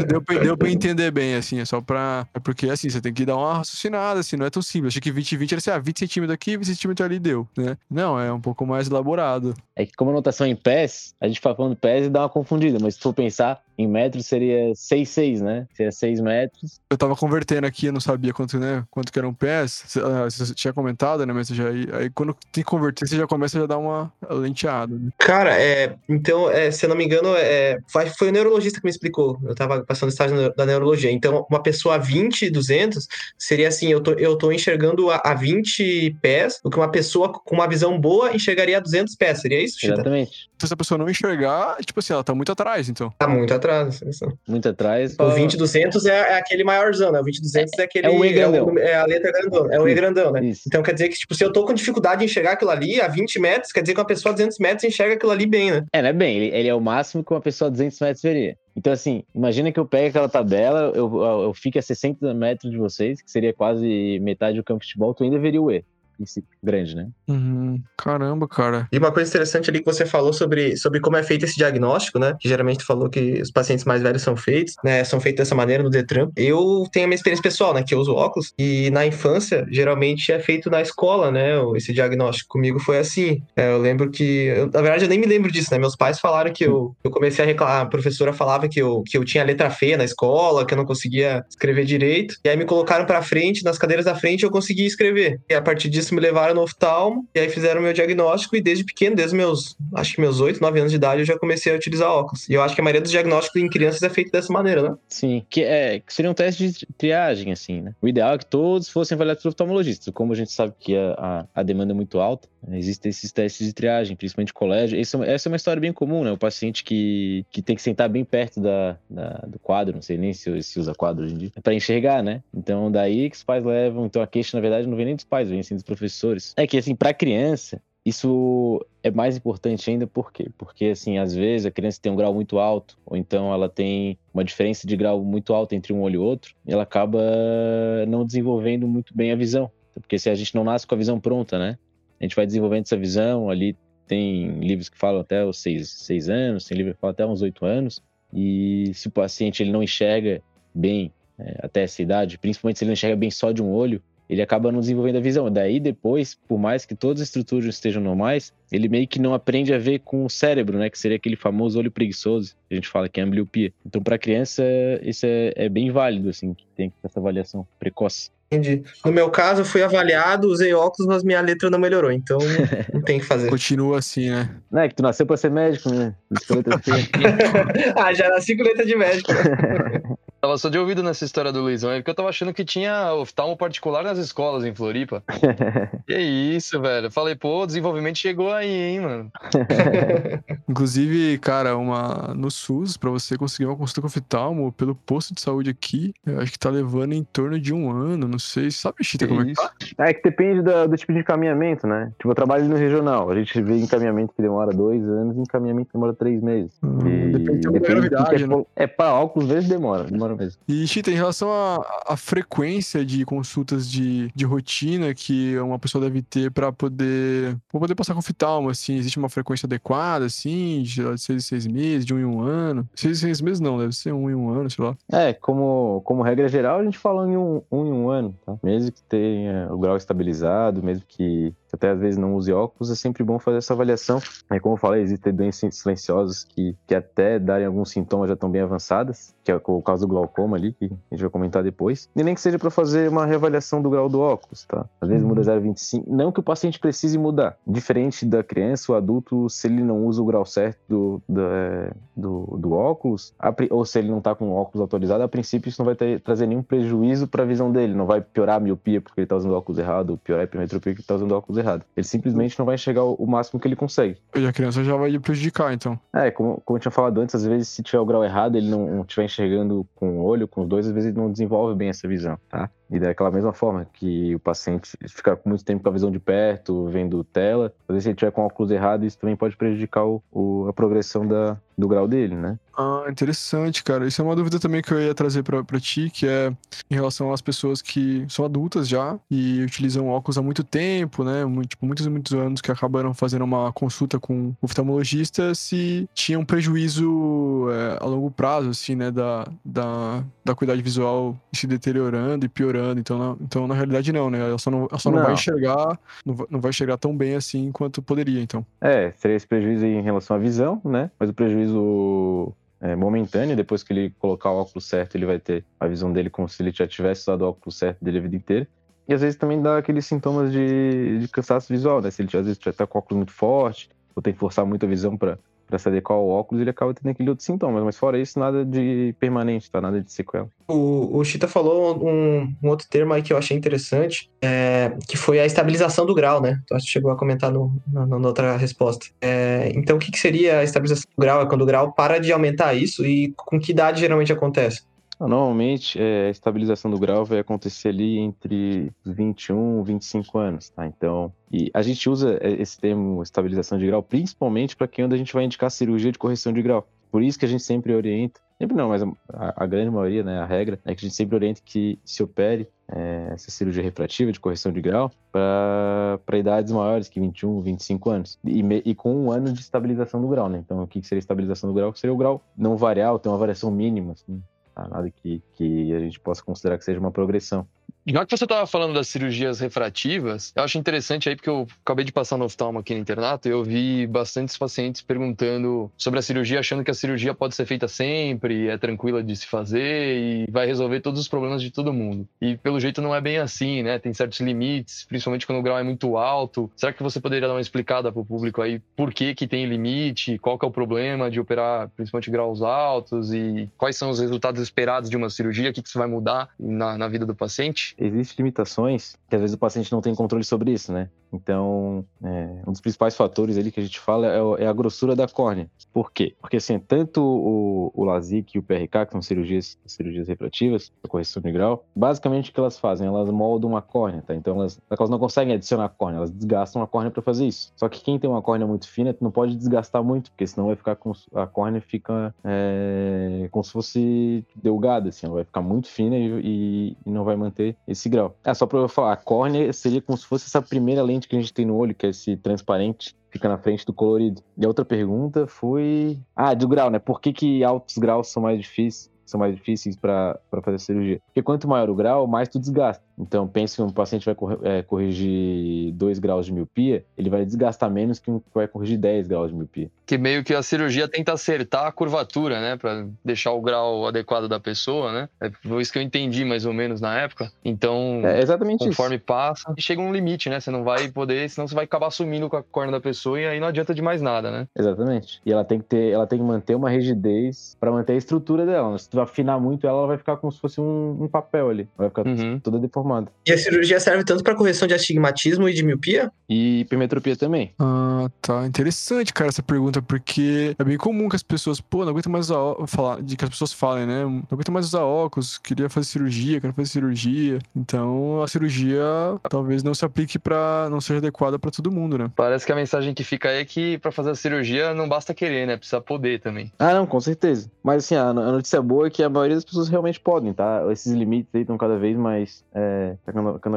deu, pra, deu pra entender bem, assim. É só pra. É porque, assim, você tem que dar uma raciocinada, assim. Não é tão simples. Achei que 20 20 era assim, ah, 20 centímetros aqui, 20 centímetros ali deu, né? Não, é um pouco mais elaborado. É que, como a notação em pés, a gente fala falando pés e dá uma confundida. Mas se for pensar, em metros seria 6,6, né? Seria 6 metros. Eu tava convertendo aqui, eu não sabia quanto, né? Quanto que eram pés. Você, ah, você tinha comentado, né? Mas você já, aí quando tem que converter, você já começa a já dar uma lenteada. Né? Cara, é, então, é, se eu não me engano, é, foi o neurologista que me explicou. Eu tava passando estágio da neurologia. Então, uma pessoa a 20, 200 seria assim: eu tô, eu tô enxergando a, a 20 pés, o que uma pessoa com uma visão boa enxergaria a 200 pés. Seria isso, Chita? Exatamente. Então, se a pessoa não enxergar, tipo assim, ela tá muito atrás, então. Tá muito atrás atrás. Muito atrás. O 20200 é, é aquele maiorzão, né? O 20200 é, é aquele. É o E grandão. É, é a letra grandona. É o E grandão, né? Isso. Então quer dizer que, tipo, se eu tô com dificuldade em enxergar aquilo ali a 20 metros, quer dizer que uma pessoa a 200 metros enxerga aquilo ali bem, né? É, não é bem. Ele, ele é o máximo que uma pessoa a 200 metros veria. Então, assim, imagina que eu pego aquela tabela, eu, eu, eu fique a 60 metros de vocês, que seria quase metade do campo de futebol, tu ainda veria o E grande, né? Uhum. Caramba, cara. E uma coisa interessante ali que você falou sobre, sobre como é feito esse diagnóstico, né? Que geralmente tu falou que os pacientes mais velhos são feitos, né? São feitos dessa maneira no Detran. Eu tenho a minha experiência pessoal, né? Que eu uso óculos. E na infância, geralmente é feito na escola, né? Esse diagnóstico comigo foi assim. É, eu lembro que. Eu, na verdade, eu nem me lembro disso, né? Meus pais falaram que eu, eu comecei a reclamar. A professora falava que eu, que eu tinha letra feia na escola, que eu não conseguia escrever direito. E aí me colocaram pra frente, nas cadeiras da frente, eu consegui escrever. E a partir disso disso, me levaram no oftalmo, e aí fizeram meu diagnóstico, e desde pequeno, desde meus, acho que meus 8, 9 anos de idade, eu já comecei a utilizar óculos. E eu acho que a maioria dos diagnósticos em crianças é feito dessa maneira, né? Sim, que, é, que seria um teste de triagem, assim, né? O ideal é que todos fossem avaliados por oftalmologistas. Como a gente sabe que a, a, a demanda é muito alta, existem esses testes de triagem, principalmente colégio. Essa, essa é uma história bem comum, né? O paciente que, que tem que sentar bem perto da, da do quadro, não sei nem se, se usa quadro hoje em dia, para enxergar, né? Então, daí que os pais levam. Então, a queixa, na verdade, não vem nem dos pais, vem sim dos professores. É que, assim, para criança, isso é mais importante ainda por quê? Porque, assim, às vezes a criança tem um grau muito alto, ou então ela tem uma diferença de grau muito alta entre um olho e outro, e ela acaba não desenvolvendo muito bem a visão. Porque se a gente não nasce com a visão pronta, né? A gente vai desenvolvendo essa visão ali. Tem livros que falam até os seis, seis anos, tem livros que falam até uns oito anos. E se o paciente ele não enxerga bem é, até essa idade, principalmente se ele não enxerga bem só de um olho, ele acaba não desenvolvendo a visão. Daí depois, por mais que todas as estruturas estejam normais, ele meio que não aprende a ver com o cérebro, né? Que seria aquele famoso olho preguiçoso, que a gente fala que é ambliopia. Então, para criança, isso é, é, bem válido, assim, que tem essa avaliação precoce. Entendi. No meu caso, eu fui avaliado, usei óculos, mas minha letra não melhorou, então não tem o que fazer. Continua assim, né? Não é que tu nasceu pra ser médico, né? ah, já nasci com letra de médico. Tava só de ouvido nessa história do Luizão, é porque eu tava achando que tinha oftalmo particular nas escolas em Floripa. que isso, velho. falei, pô, o desenvolvimento chegou aí, hein, mano. Inclusive, cara, uma no SUS, pra você conseguir uma consulta com oftalmo pelo posto de saúde aqui, eu acho que tá levando em torno de um ano, não sei. Sabe, Chita, como é que tá? É que depende do, do, tipo de encaminhamento, né? Tipo, eu trabalho no regional. A gente vê encaminhamento que demora dois anos e encaminhamento que demora três meses. Hum, e depende, depende da gravidade, é, né? É, pra óculos, às vezes demora. Demora mesmo. E, Chita, em relação à frequência de consultas de, de rotina que uma pessoa deve ter para poder, pra poder passar com oftalmo, assim, existe uma frequência adequada, assim, de seis em seis meses, de um em um ano? Seis em seis meses não, deve ser um em um ano, sei lá. É, como, como regra geral, a gente fala em um, um em um ano, tá? Mesmo que tenha o grau estabilizado, mesmo que até às vezes não use óculos, é sempre bom fazer essa avaliação. É como eu falei, existem doenças silenciosas que, que até darem alguns sintomas já estão bem avançadas, que é o caso do glaucoma ali, que a gente vai comentar depois. E nem que seja para fazer uma reavaliação do grau do óculos, tá? Às vezes muda 0,25. Uhum. Não que o paciente precise mudar. Diferente da criança, o adulto, se ele não usa o grau certo do, do, do, do óculos, ou se ele não tá com o óculos autorizado, a princípio isso não vai ter, trazer nenhum prejuízo para a visão dele. Não vai piorar a miopia porque ele tá usando óculos errado, piorar a hipermetropia porque ele tá usando óculos errado. Ele simplesmente não vai enxergar o máximo que ele consegue. E a criança já vai lhe prejudicar, então. É, como, como eu tinha falado antes, às vezes se tiver o grau errado, ele não estiver enxergando com o olho, com os dois, às vezes ele não desenvolve bem essa visão, tá? E daquela mesma forma que o paciente fica muito tempo com a visão de perto, vendo tela, às vezes se ele tiver com óculos errado, isso também pode prejudicar o, o, a progressão da, do grau dele, né? Ah, interessante, cara. Isso é uma dúvida também que eu ia trazer pra ti, que é em relação às pessoas que são adultas já e utilizam óculos há muito tempo, né? Muito, tipo, muitos e muitos anos que acabaram fazendo uma consulta com o oftalmologista se tinham um prejuízo é, a longo prazo, assim, né? Da, da, da qualidade visual se deteriorando e piorando. Então, na, então, na realidade, não, né? Ela só não, ela só não, não. vai enxergar, não vai, não vai enxergar tão bem assim quanto poderia, então. É, seria esse prejuízo em relação à visão, né? Mas o prejuízo é, momentâneo, depois que ele colocar o óculos certo, ele vai ter a visão dele como se ele já tivesse usado o óculos certo dele a vida inteira. E às vezes também dá aqueles sintomas de, de cansaço visual, né? Se ele às vezes já tá com o óculos muito forte, ou tem que forçar muito a visão para para se adequar ao óculos, ele acaba tendo aquele outro sintoma. Mas fora isso, nada de permanente, tá? Nada de sequela. O, o Chita falou um, um, outro termo aí que eu achei interessante, é, que foi a estabilização do grau, né? Tu chegou a comentar no, na, na outra resposta. É, então, o que, que seria a estabilização do grau? É quando o grau para de aumentar isso e com que idade geralmente acontece? Normalmente, é, a estabilização do grau vai acontecer ali entre 21 e 25 anos, tá? Então, e a gente usa é, esse termo estabilização de grau principalmente para quem a gente vai indicar cirurgia de correção de grau. Por isso que a gente sempre orienta, sempre não, mas a, a grande maioria, né, a regra, é que a gente sempre orienta que se opere é, essa cirurgia refrativa de correção de grau para idades maiores que 21, 25 anos. E, e, com um ano de estabilização do grau, né? Então, o que seria estabilização do grau? Seria o grau não variar, ou ter uma variação mínima, assim? Nada que, que a gente possa considerar que seja uma progressão. Já que você estava falando das cirurgias refrativas, eu acho interessante aí, porque eu acabei de passar no oftalmo aqui no internato e eu vi bastantes pacientes perguntando sobre a cirurgia, achando que a cirurgia pode ser feita sempre, é tranquila de se fazer e vai resolver todos os problemas de todo mundo. E pelo jeito não é bem assim, né? Tem certos limites, principalmente quando o grau é muito alto. Será que você poderia dar uma explicada para o público aí por que, que tem limite, qual que é o problema de operar principalmente graus altos e quais são os resultados esperados de uma cirurgia, o que, que isso vai mudar na, na vida do paciente? Existem limitações que às vezes o paciente não tem controle sobre isso, né? Então, é, um dos principais fatores ali que a gente fala é, é, a grossura da córnea. Por quê? Porque assim, tanto o, o LASIK e o PRK, que são cirurgias, cirurgias refrativas, a correção de grau, basicamente o que elas fazem? Elas moldam uma córnea, tá? Então elas, elas não conseguem adicionar córnea, elas desgastam a córnea para fazer isso. Só que quem tem uma córnea muito fina não pode desgastar muito, porque senão vai ficar com a córnea fica é, como se fosse delgada, assim, ela vai ficar muito fina e, e, e não vai manter esse grau. É só para eu falar, a córnea seria como se fosse essa primeira lente que a gente tem no olho, que é esse transparente, fica na frente do colorido. E a outra pergunta foi. Ah, do grau, né? Por que, que altos graus são mais difíceis? São mais difíceis para fazer cirurgia. Porque quanto maior o grau, mais tu desgasta. Então, pense que um paciente vai é, corrigir 2 graus de miopia, ele vai desgastar menos que um que vai corrigir 10 graus de miopia. Que meio que a cirurgia tenta acertar a curvatura, né? Para deixar o grau adequado da pessoa, né? É foi isso que eu entendi mais ou menos na época. Então, é exatamente conforme isso. passa, chega um limite, né? Você não vai poder, senão você vai acabar sumindo com a córnea da pessoa e aí não adianta de mais nada, né? Exatamente. E ela tem que ter, ela tem que manter uma rigidez para manter a estrutura dela. Se tu afinar muito ela, ela vai ficar como se fosse um, um papel ali. Vai ficar uhum. toda deformada. E a cirurgia serve tanto para correção de astigmatismo e de miopia? E hipermetropia também. Ah, tá. Interessante, cara, essa pergunta, porque é bem comum que as pessoas, pô, não aguento mais usar óculos, falar, de que as pessoas falem, né? Não aguento mais usar óculos, queria fazer cirurgia, quero fazer cirurgia. Então, a cirurgia talvez não se aplique para não seja adequada para todo mundo, né? Parece que a mensagem que fica aí é que para fazer a cirurgia não basta querer, né? Precisa poder também. Ah, não, com certeza. Mas assim, a notícia boa que a maioria das pessoas realmente podem, tá? Esses limites aí estão cada vez mais é,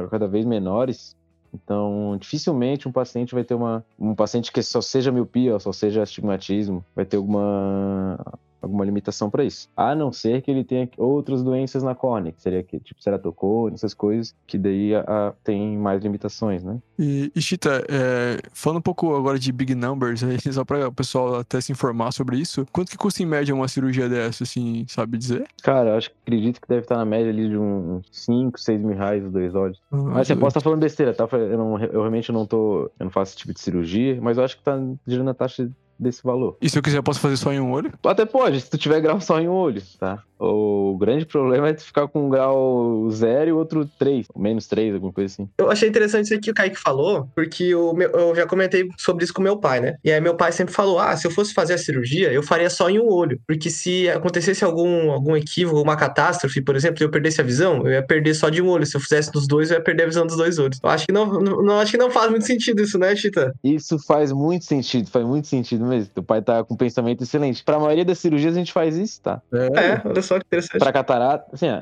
cada vez menores. Então, dificilmente um paciente vai ter uma. Um paciente que só seja miopia só seja astigmatismo, vai ter alguma alguma limitação para isso. A não ser que ele tenha outras doenças na córnea, que seria que, tipo ceratocone, essas coisas, que daí a, a, tem mais limitações, né? E, e Chita, é, falando um pouco agora de big numbers, aí, só para o pessoal até se informar sobre isso, quanto que custa em média uma cirurgia dessa, assim, sabe dizer? Cara, eu acho que acredito que deve estar na média ali de uns 5, 6 mil reais os dois olhos. Ah, mas você pode estar falando besteira, tá? Eu, não, eu realmente não tô. Eu não faço esse tipo de cirurgia, mas eu acho que tá girando a taxa desse valor. E se eu quiser, eu posso fazer só em um olho? Tu até pode, se tu tiver grau só em um olho, tá? O grande problema é tu ficar com um grau zero e outro três, menos três, alguma coisa assim. Eu achei interessante isso que o Kaique falou, porque o meu, eu já comentei sobre isso com meu pai, né? E aí meu pai sempre falou: ah, se eu fosse fazer a cirurgia, eu faria só em um olho. Porque se acontecesse algum, algum equívoco, uma catástrofe, por exemplo, e eu perdesse a visão, eu ia perder só de um olho. Se eu fizesse dos dois, eu ia perder a visão dos dois olhos. Eu acho que não, não, não acho que não faz muito sentido isso, né, Tita? Isso faz muito sentido, faz muito sentido mesmo. Teu pai tá com um pensamento excelente. Pra maioria das cirurgias a gente faz isso, tá? É, é olha só que interessante. Pra catarata, assim, ó,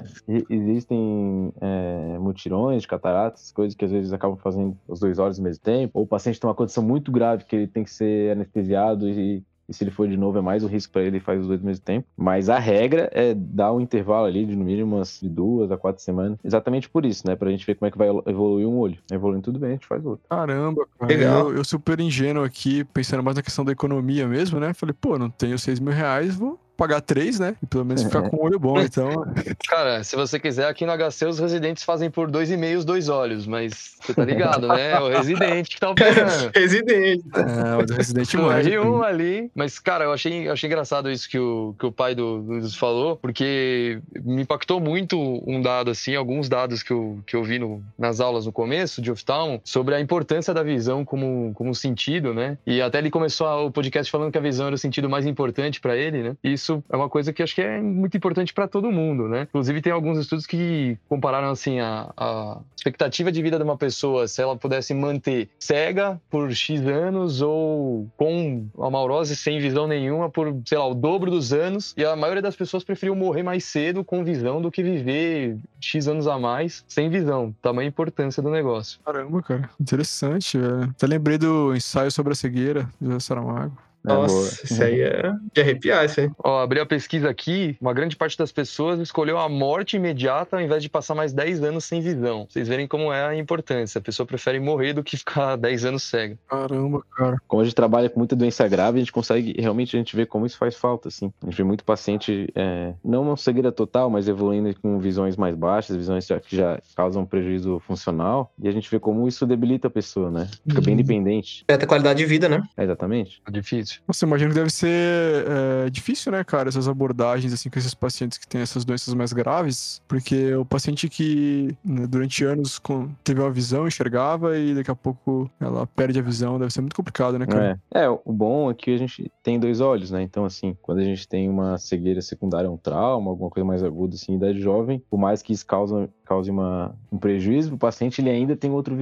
existem é, mutirões de cataratas, coisas que às vezes acabam fazendo os dois olhos ao mesmo tempo, ou o paciente tem uma condição muito grave que ele tem que ser anestesiado e e se ele for de novo, é mais um risco para ele, faz os dois ao mesmo tempo. Mas a regra é dar um intervalo ali de no mínimo umas de duas a quatro semanas. Exatamente por isso, né? Pra gente ver como é que vai evoluir um olho. Evoluindo tudo bem, a gente faz outro. Caramba, cara. Legal. Eu, eu super ingênuo aqui, pensando mais na questão da economia mesmo, né? Falei, pô, não tenho seis mil reais, vou pagar três, né? E pelo menos ficar com um olho bom, então. Cara, se você quiser, aqui no HC os residentes fazem por dois e meio os dois olhos, mas você tá ligado, né? É o residente que tá operando. residente. É, o residente morre. um ali. Mas, cara, eu achei, eu achei engraçado isso que o, que o pai do Luiz falou, porque me impactou muito um dado, assim, alguns dados que eu, que eu vi no, nas aulas no começo de oftalmo, sobre a importância da visão como, como sentido, né? E até ele começou o podcast falando que a visão era o sentido mais importante para ele, né? E isso isso é uma coisa que acho que é muito importante para todo mundo, né? Inclusive, tem alguns estudos que compararam, assim, a, a, expectativa de vida de uma pessoa, se ela pudesse manter cega por X anos ou com a maurose sem visão nenhuma por, sei lá, o dobro dos anos. E a maioria das pessoas preferiu morrer mais cedo com visão do que viver X anos a mais sem visão. Tamanha importância do negócio. Caramba, cara. Interessante, velho. Até lembrei do ensaio sobre a cegueira, do Saramago. Boa. Nossa, isso aí é de arrepiar, isso aí. Ó, abri a pesquisa aqui, uma grande parte das pessoas escolheu a morte imediata ao invés de passar mais 10 anos sem visão. Vocês verem como é a importância. A pessoa prefere morrer do que ficar 10 anos cega. Caramba, cara. Como a gente trabalha com muita doença grave, a gente consegue realmente a gente vê como isso faz falta, assim. A gente vê muito paciente, é, não uma cegueira total, mas evoluindo com visões mais baixas, visões que já causam prejuízo funcional, e a gente vê como isso debilita a pessoa, né? Fica bem Uhum. dependente. Afeta a qualidade de vida, né? É, exatamente. É difícil. Nossa, eu imagino que deve ser é, difícil, né, cara, essas abordagens, assim, com esses pacientes que têm essas doenças mais graves, porque o paciente que né, durante anos com- teve uma visão, enxergava, e daqui a pouco ela perde a visão, deve ser muito complicado, né, cara? É. é, o bom é que a gente tem dois olhos, né? Então, assim, quando a gente tem uma cegueira secundária, um trauma, alguma coisa mais aguda, assim, em idade jovem, por mais que isso cause, cause uma, um prejuízo, o paciente ele ainda tem outro,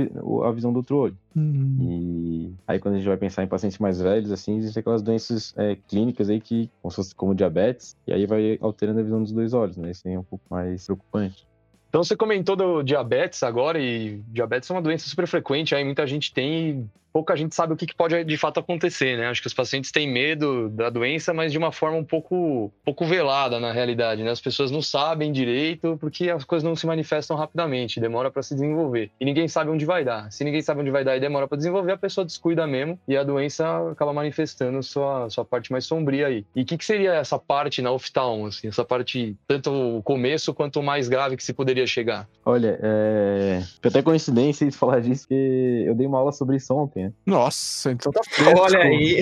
a visão do outro olho. Uhum. E aí, quando a gente vai pensar em pacientes mais velhos, assim, existem aquelas doenças é, clínicas aí que, como, se fosse, como diabetes, e aí vai alterando a visão dos dois olhos, né? Isso aí é um pouco mais preocupante. Então você comentou do diabetes agora, e diabetes é uma doença super frequente, aí muita gente tem pouca gente sabe o que que pode de fato acontecer, né? Acho que os pacientes têm medo da doença, mas de uma forma um pouco, pouco velada na realidade, né? As pessoas não sabem direito porque as coisas não se manifestam rapidamente, demora para se desenvolver. E ninguém sabe onde vai dar. Se ninguém sabe onde vai dar e demora para desenvolver, a pessoa descuida mesmo e a doença acaba manifestando sua, sua parte mais sombria aí. E o que, que seria essa parte na oftalmo, assim? Essa parte, tanto o começo quanto o mais grave que se poderia chegar? Olha, é... até coincidência isso falar disso, porque eu dei uma aula sobre isso ontem, né? Nossa, então tá fresco. Olha aí.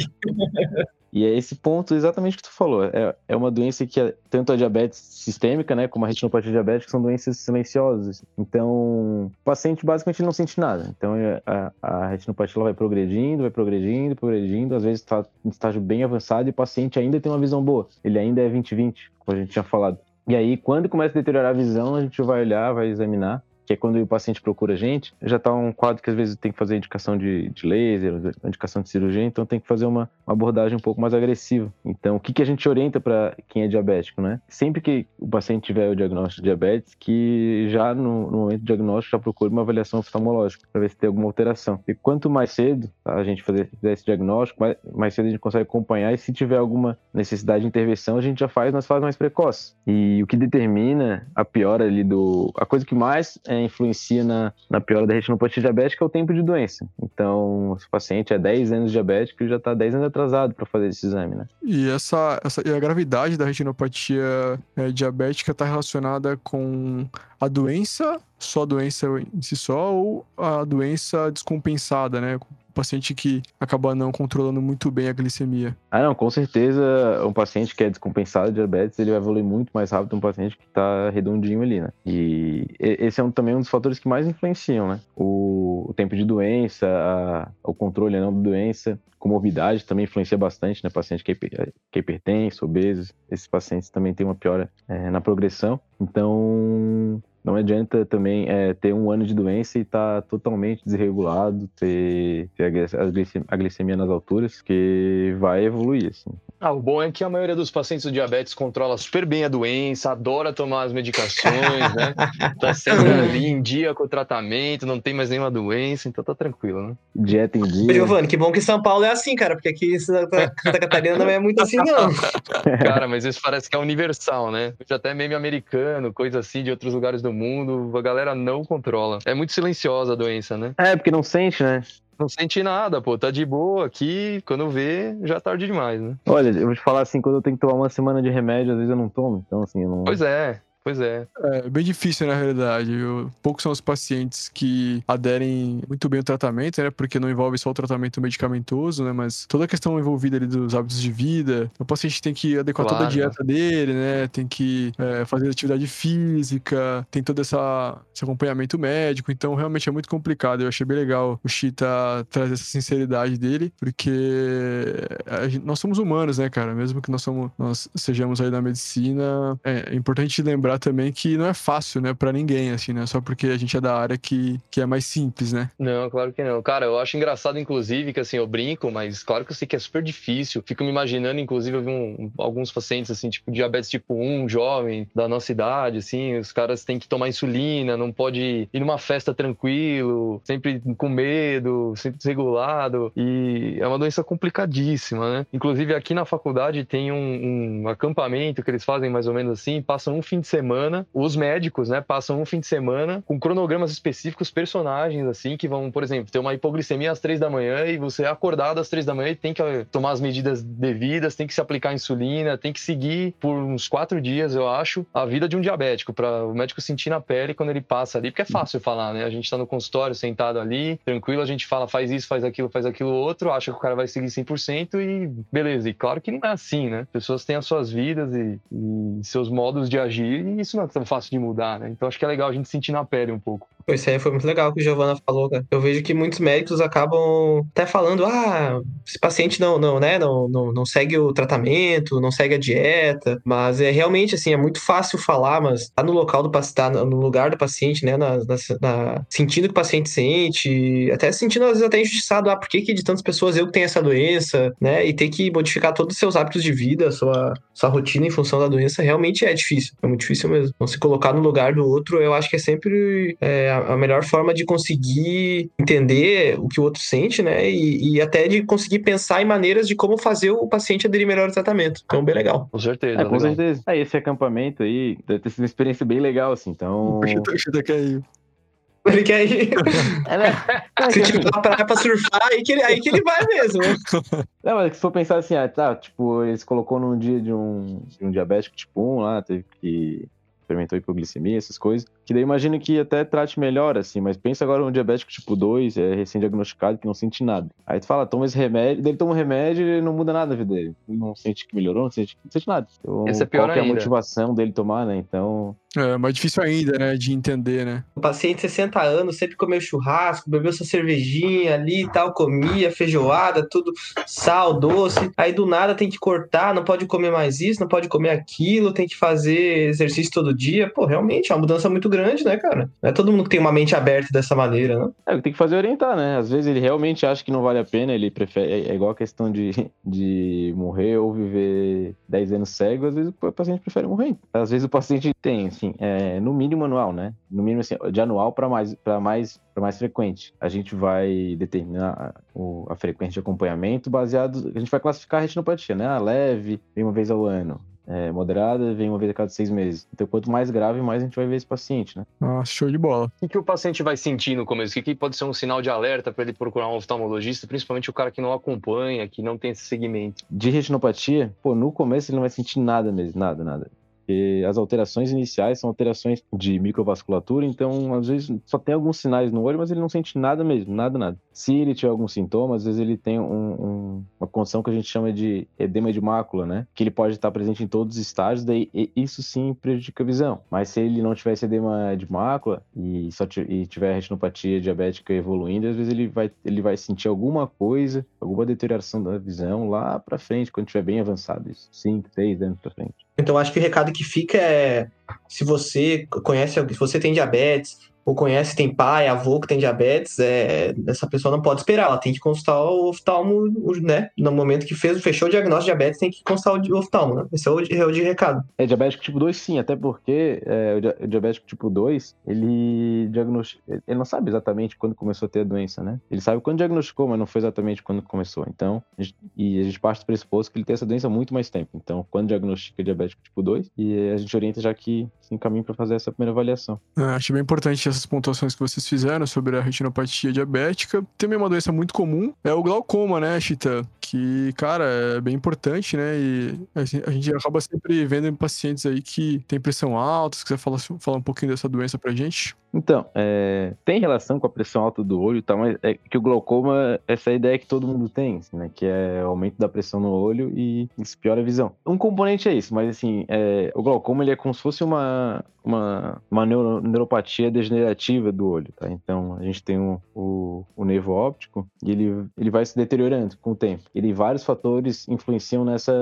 E é esse ponto exatamente que tu falou. É, é uma doença que é, tanto a diabetes sistêmica, né, como a retinopatia diabética, são doenças silenciosas. Então, o paciente basicamente não sente nada. Então, é, a, a retinopatia vai progredindo, vai progredindo, progredindo. Às vezes está em estágio bem avançado e o paciente ainda tem uma visão boa. Ele ainda é 20-20, como a gente tinha falado. E aí, quando começa a deteriorar a visão, a gente vai olhar, vai examinar que é quando o paciente procura a gente, já está um quadro que às vezes tem que fazer indicação de, de laser, indicação de cirurgia, então tem que fazer uma, uma abordagem um pouco mais agressiva. Então, o que, que a gente orienta para quem é diabético, né? Sempre que o paciente tiver o diagnóstico de diabetes, que já no, no momento do diagnóstico já procure uma avaliação oftalmológica para ver se tem alguma alteração. E quanto mais cedo a gente fazer, fizer esse diagnóstico, mais, mais cedo a gente consegue acompanhar e se tiver alguma necessidade de intervenção, a gente já faz nas fases mais precoces. E o que determina a piora ali do... A coisa que mais é, influencia na, na piora da retinopatia diabética é o tempo de doença. Então, se o paciente é 10 anos diabético, ele já está 10 anos atrasado para fazer esse exame, né? E essa, essa e a gravidade da retinopatia é, diabética está relacionada com a doença, só a doença em si só, ou a doença descompensada, né? Paciente que acaba não controlando muito bem a glicemia. Ah, não, com certeza um paciente que é descompensado de diabetes, ele vai evoluir muito mais rápido que um paciente que está redondinho ali, né? E esse é um, também um dos fatores que mais influenciam, né? O, o tempo de doença, a, o controle não da doença, comorbidade também influencia bastante, né? Paciente que, hiper, que hipertenso, obeso, esses pacientes também têm uma piora é, na progressão. Então, não adianta também é, ter um ano de doença e estar tá totalmente desregulado, ter, ter a, glicemia, a, glicemia, nas alturas, que vai evoluir, assim. Ah, o bom é que a maioria dos pacientes do diabetes controla super bem a doença, adora tomar as medicações, né? Tá sempre ali em dia com o tratamento, não tem mais nenhuma doença, então tá tranquilo, né? Dieta em dia. Giovanni, que bom que São Paulo é assim, cara, porque aqui em Santa, Santa Catarina não é muito assim, não. Cara, mas isso parece que é universal, né? Já até meme americano, coisa assim de outros lugares do mundo, a galera não controla. É muito silenciosa a doença, né? É, porque não sente, né? Não sente nada, pô, tá de boa aqui, quando vê, já é tarde demais, né? Olha, eu vou te falar assim, quando eu tenho que tomar uma semana de remédio, às vezes eu não tomo, então assim, eu não... Pois é, Pois é. É bem difícil, na realidade. Eu, poucos são os pacientes que aderem muito bem ao tratamento, né? Porque não envolve só o tratamento medicamentoso, né? Mas toda a questão envolvida ali dos hábitos de vida. O paciente tem que adequar Claro, toda a dieta dele, né? Tem que é, fazer atividade física, tem todo essa, esse acompanhamento médico. Então, realmente é muito complicado. Eu achei bem legal o Chita trazer essa sinceridade dele, porque gente, nós somos humanos, né, cara? Mesmo que nós, somos, nós sejamos aí da medicina, é, é importante lembrar lembrar também que não é fácil, né, pra ninguém, assim, né? Só porque a gente é da área que, que é mais simples, né? Não, claro que não. Cara, eu acho engraçado, inclusive, que assim, eu brinco, mas claro que eu sei que é super difícil. Fico me imaginando, inclusive, eu vi um, alguns pacientes, assim, tipo, diabetes tipo 1, jovem, da nossa idade, assim, os caras têm que tomar insulina, não pode ir numa festa tranquilo, sempre com medo, sempre desregulado. E é uma doença complicadíssima, né? Inclusive, aqui na faculdade tem um, um acampamento que eles fazem mais ou menos assim, passam um fim de semana, os médicos, né, passam um fim de semana com cronogramas específicos, personagens, assim, que vão, por exemplo, ter uma hipoglicemia às três da manhã e você é acordado às três da manhã e tem que eh, tomar as medidas devidas, tem que se aplicar insulina, tem que seguir por uns quatro dias, eu acho, a vida de um diabético, para o médico sentir na pele quando ele passa ali, porque é fácil falar, né? A gente tá no consultório, sentado ali, tranquilo, a gente fala, faz isso, faz aquilo, faz aquilo outro, acha que o cara vai seguir 100% e beleza. E claro que não é assim, né? Pessoas têm as suas vidas e, e seus modos de agir isso não é tão fácil de mudar, né? Então acho que é legal a gente sentir na pele um pouco. Isso aí foi muito legal que o Giovana falou, cara. Eu vejo que muitos médicos acabam até falando, ah, esse paciente não, não, né, não, não, não segue o tratamento, não segue a dieta, mas é realmente, assim, é muito fácil falar, mas tá no local do paciente, tá no lugar do paciente, né, na, na, na, sentindo que o paciente sente, até sentindo às vezes até injustiçado, ah, por que que de tantas pessoas eu que tenho essa doença, né, e ter que modificar todos os seus hábitos de vida, sua, sua rotina em função da doença, realmente é difícil, é muito difícil mesmo. Então, se colocar no lugar do outro, eu acho que é sempre é, a melhor forma de conseguir entender o que o outro sente, né? E, e, até de conseguir pensar em maneiras de como fazer o paciente aderir melhor ao tratamento. Então, bem legal. Com certeza. É, com legal. certeza. É, esse acampamento aí deve ter sido uma experiência bem legal, assim. Então. Chuta caiu. Ele quer ir. É, né? Se tiver uma praia pra surfar, aí que ele, aí que ele vai mesmo. Não, mas se for pensar assim, ah, tá, tipo, eles colocou num dia de um, de um diabético tipo 1 lá, teve que experimentou hipoglicemia, essas coisas. Que daí imagino que até trate melhor, assim, mas pensa agora um diabético tipo 2, é recém-diagnosticado, que não sente nada. Aí tu fala, toma esse remédio, ele toma um remédio e não muda nada a vida dele. Não sente que melhorou, não sente, não sente nada. Então, Esse é pior qual é a motivação dele tomar, né? Então, é mais difícil ainda, né? De entender, né? O paciente 60 anos sempre comeu churrasco, bebeu sua cervejinha ali e tal, comia feijoada, tudo sal, doce. Aí do nada tem que cortar, não pode comer mais isso, não pode comer aquilo, tem que fazer exercício todo dia. Pô, realmente é uma mudança muito grande, né, cara? Não é todo mundo que tem uma mente aberta dessa maneira, né? É, tem que fazer orientar, né? Às vezes ele realmente acha que não vale a pena, ele prefere. É, é igual a questão de, de morrer ou viver 10 anos cego, às vezes o paciente prefere morrer. Às vezes o paciente tem, assim, é, no mínimo anual, né? No mínimo assim, de anual para mais para mais para mais frequente. A gente vai determinar o, a frequência de acompanhamento baseado, a gente vai classificar a retinopatia, né? A leve, vem uma vez ao ano. É, moderada, vem uma vez a cada seis meses. Então, quanto mais grave, mais a gente vai ver esse paciente, né? Ah, show de bola. O que, o paciente vai sentir no começo? O que, que pode ser um sinal de alerta para ele procurar um oftalmologista, principalmente o cara que não acompanha, que não tem esse segmento? De retinopatia, pô, no começo ele não vai sentir nada mesmo, nada, nada as alterações iniciais são alterações de microvasculatura, então às vezes só tem alguns sinais no olho, mas ele não sente nada mesmo, nada, nada. Se ele tiver algum sintoma, às vezes ele tem um, um, uma condição que a gente chama de edema de mácula, né? Que ele pode estar presente em todos os estágios, daí isso sim prejudica a visão. Mas se ele não tiver esse edema de mácula e só e tiver retinopatia diabética evoluindo, às vezes ele vai, ele vai sentir alguma coisa, alguma deterioração da visão lá para frente, quando estiver bem avançado, isso, 5, 6 anos para frente. Então, acho que o recado que fica é: se você conhece, se você tem diabetes, ou conhece, tem pai, avô que tem diabetes, é, essa pessoa não pode esperar, ela tem que consultar o oftalmo, né? No momento que fez, fechou o diagnóstico de diabetes, tem que consultar o oftalmo, né? Esse é o, é o de recado. É, diabético tipo 2 sim, até porque é, o diabético tipo 2, ele diagnostica, ele não sabe exatamente quando começou a ter a doença, né? Ele sabe quando diagnosticou, mas não foi exatamente quando começou. Então, a gente, e a gente parte do pressuposto que ele tem essa doença há muito mais tempo. Então, quando diagnostica diabético tipo 2, e a gente orienta já que se encaminha para fazer essa primeira avaliação. É, acho bem importante essas pontuações que vocês fizeram sobre a retinopatia diabética. Também uma doença muito comum é o glaucoma, né, Chita? Que, cara, é bem importante, né? E a gente acaba sempre vendo em pacientes aí que tem pressão alta. Se quiser falar, falar um pouquinho dessa doença pra gente. Então, é, tem relação com a pressão alta do olho, tá? Mas é que o glaucoma, essa é ideia que todo mundo tem, assim, né? Que é aumento da pressão no olho e isso piora a visão. Um componente é isso, mas assim, é, o glaucoma ele é como se fosse uma, uma, uma neuropatia degenerativa do olho, tá? Então, a gente tem o, o, nervo óptico e ele, ele vai se deteriorando com o tempo. E ele vários fatores influenciam nessa,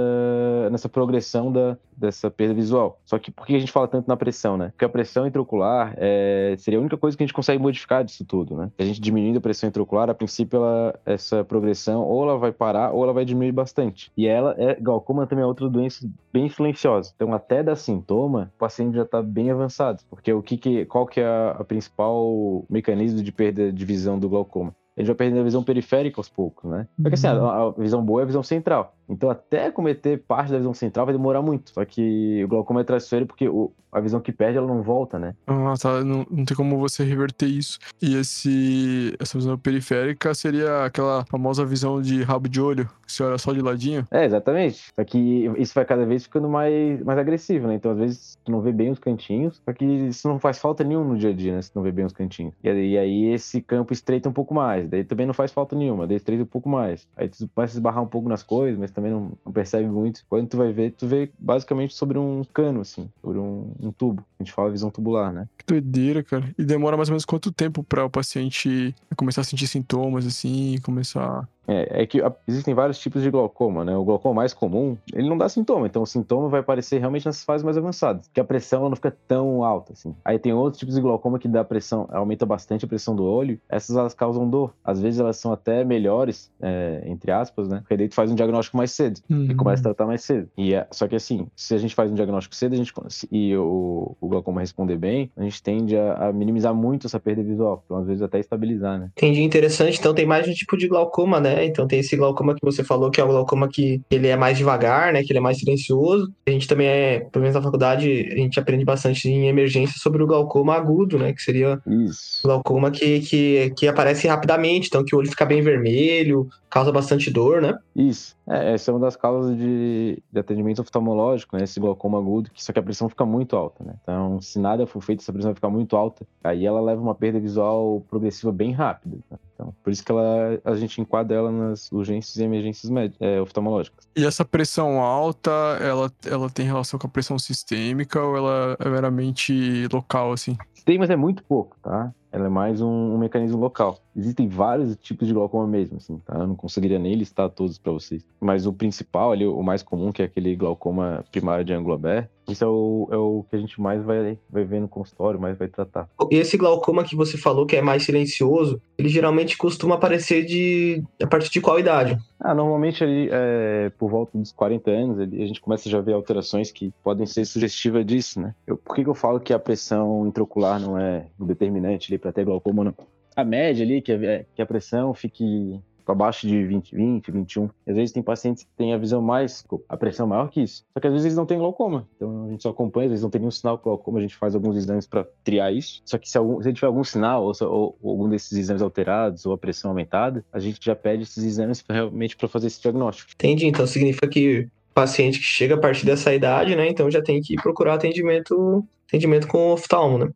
nessa progressão da, dessa perda visual. Só que por que a gente fala tanto na pressão, né? Porque a pressão intraocular é, seria a única coisa que a gente consegue modificar disso tudo, né? A gente diminuindo a pressão intraocular, a princípio, ela, essa progressão ou ela vai parar ou ela vai diminuir bastante. E ela é, glaucoma também é outra doença bem silenciosa. Então, até dar sintoma, o paciente já está bem avançado. Porque o que, que qual que é a, a principal mecanismo de perda de visão do glaucoma? Ele vai perdendo a visão periférica aos poucos, né? Porque assim, a, a visão boa é a visão central. Então, até cometer parte da visão central vai demorar muito. Só que o glaucoma é traiçoeiro porque o, a visão que perde, ela não volta, né? Ah, tá. Não, não tem como você reverter isso. E esse, essa visão periférica seria aquela famosa visão de rabo de olho, que você olha só de ladinho. É, exatamente. Só que isso vai cada vez ficando mais, mais agressivo, né? Então, às vezes, tu não vê bem os cantinhos, só que isso não faz falta nenhuma no dia a dia, né? Se tu não vê bem os cantinhos. E, e aí, esse campo estreita um pouco mais. Daí também não faz falta nenhuma, daí estreita um pouco mais. Aí tu vai se esbarrar um pouco nas coisas, mas também não, não, percebe muito. Quando tu vai ver, tu vê basicamente sobre um cano, assim, sobre um, um, tubo. A gente fala visão tubular, né? Que doideira, cara. E demora mais ou menos quanto tempo para o paciente começar a sentir sintomas, assim, começar é, é, que existem vários tipos de glaucoma, né? O glaucoma mais comum, ele não dá sintoma, então o sintoma vai aparecer realmente nas fases mais avançadas, que a pressão ela não fica tão alta, assim. Aí tem outros tipos de glaucoma que dá pressão, aumenta bastante a pressão do olho, essas elas causam dor. Às vezes elas são até melhores, é, entre aspas, né? Porque daí tu faz um diagnóstico mais cedo uhum. e começa a tratar mais cedo. E é, só que assim, se a gente faz um diagnóstico cedo a gente, e o, o glaucoma responder bem, a gente tende a, a, minimizar muito essa perda visual, então às vezes até estabilizar, né? Entendi, interessante. Então tem mais um tipo de glaucoma, né? Então tem esse glaucoma que você falou, que é o glaucoma que ele é mais devagar, né? Que ele é mais silencioso. A gente também é, pelo menos na faculdade, a gente aprende bastante em emergência sobre o glaucoma agudo, né? Que seria Isso. o glaucoma que, que, que aparece rapidamente, então que o olho fica bem vermelho, causa bastante dor, né? Isso. É, essa é uma das causas de, de atendimento oftalmológico, né? Esse glaucoma agudo, que só que a pressão fica muito alta, né? Então, se nada for feito, essa pressão vai ficar muito alta, aí ela leva uma perda visual progressiva bem rápida. Né? Então, por isso que ela, a gente enquadra ela nas urgências e emergências é, oftalmológicas. E essa pressão alta, ela, ela tem relação com a pressão sistêmica ou ela é meramente local, assim? Tem, mas é muito pouco, tá? Ela é mais um, um, mecanismo local. Existem vários tipos de glaucoma mesmo, assim, tá? Eu não conseguiria nem listar todos para vocês. Mas o principal ali, o mais comum, que é aquele glaucoma primário de ângulo aberto, isso é o, é o que a gente mais vai, vai ver no consultório, mais vai tratar. E esse glaucoma que você falou que é mais silencioso, ele geralmente costuma aparecer de a partir de qual idade? Ah, normalmente ali, é, por volta dos 40 anos, ali, a gente começa já a ver alterações que podem ser sugestivas disso, né? Eu, por que, que eu falo que a pressão intraocular não é determinante ali para ter glaucoma? Não? A média ali, que é, que a pressão fique abaixo de 20, 20, 21. Às vezes tem pacientes que têm a visão mais, a pressão maior que isso. Só que às vezes eles não têm glaucoma. Então a gente só acompanha, às vezes não tem nenhum sinal de glaucoma, a gente faz alguns exames para triar isso. Só que se, algum, se tiver algum sinal, ou, ou, ou, algum desses exames alterados, ou a pressão aumentada, a gente já pede esses exames pra, realmente para fazer esse diagnóstico. Entendi. Então significa que paciente que chega a partir dessa idade, né? Então já tem que procurar atendimento, atendimento com oftalmo, né?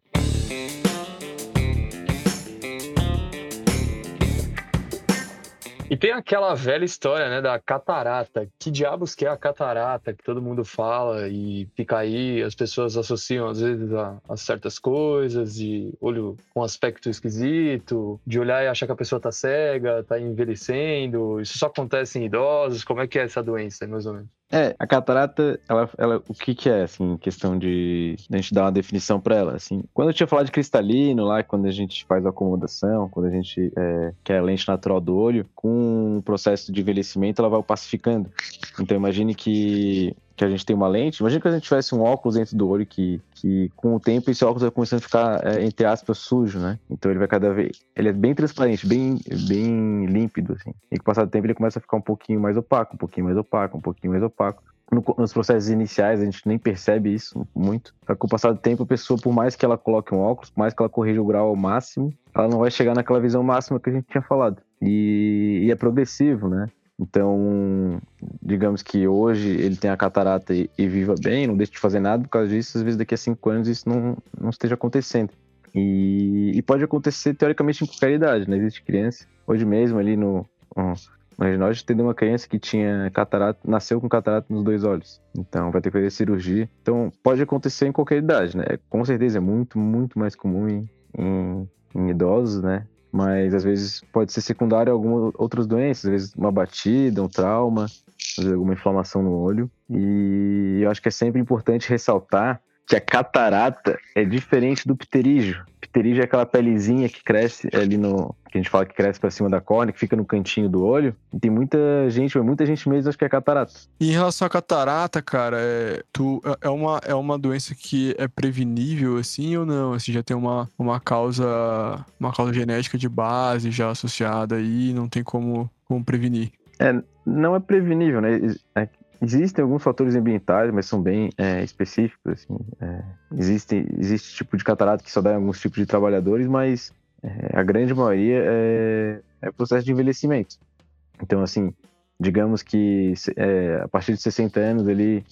E tem aquela velha história, né, da catarata. Que diabos que é a catarata que todo mundo fala e fica aí, as pessoas associam às vezes a, a certas coisas, de olho com aspecto esquisito, de olhar e achar que a pessoa tá cega, tá envelhecendo. Isso só acontece em idosos. Como é que é essa doença, mais ou menos? É, a catarata, ela, ela, o que que é, assim, questão de, a gente dar uma definição para ela, assim. Quando eu tinha falado de cristalino lá, quando a gente faz a acomodação, quando a gente é, quer a lente natural do olho, com o processo de envelhecimento, ela vai opacificando. Então imagine que que a gente tem uma lente, imagina que a gente tivesse um óculos dentro do olho que, que com o tempo esse óculos vai começando a ficar, é, entre aspas, sujo, né? Então ele vai cada vez. Ele é bem transparente, bem, bem límpido, assim. E com o passar do tempo ele começa a ficar um pouquinho mais opaco, um pouquinho mais opaco, um pouquinho mais opaco. No, nos processos iniciais a gente nem percebe isso muito. Só com o passar do tempo a pessoa, por mais que ela coloque um óculos, por mais que ela corrija o grau ao máximo, ela não vai chegar naquela visão máxima que a gente tinha falado. E, e é progressivo, né? Então, digamos que hoje ele tem a catarata e, e, viva bem, não deixa de fazer nada por causa disso, às vezes daqui a cinco anos isso não, não esteja acontecendo. E, e pode acontecer teoricamente em qualquer idade, né? Existe criança, hoje mesmo ali no. Um, nós temos uma criança que tinha catarata, nasceu com catarata nos dois olhos. Então vai ter que fazer cirurgia. Então pode acontecer em qualquer idade, né? Com certeza é muito, muito mais comum em, em, em idosos, né? Mas às vezes pode ser secundário a algumas outras doenças, às vezes uma batida, um trauma, às vezes alguma inflamação no olho. E eu acho que é sempre importante ressaltar que a catarata é diferente do pterígio. Pterígio é aquela pelezinha que cresce ali no. que a gente fala que cresce para cima da córnea, que fica no cantinho do olho. E tem muita gente, muita gente mesmo acha que é catarata. E em relação à catarata, cara, é, tu, é, uma, é uma doença que é prevenível, assim, ou não? Assim, já tem uma, uma causa. uma causa genética de base já associada aí, não tem como, como prevenir. É, não é prevenível, né? É, Existem alguns fatores ambientais, mas são bem é, específicos. Assim, é, existe, existe tipo de catarata que só dá em alguns tipos de trabalhadores, mas é, a grande maioria é, é, processo de envelhecimento. Então, assim, digamos que é, a partir de 60 anos, ali,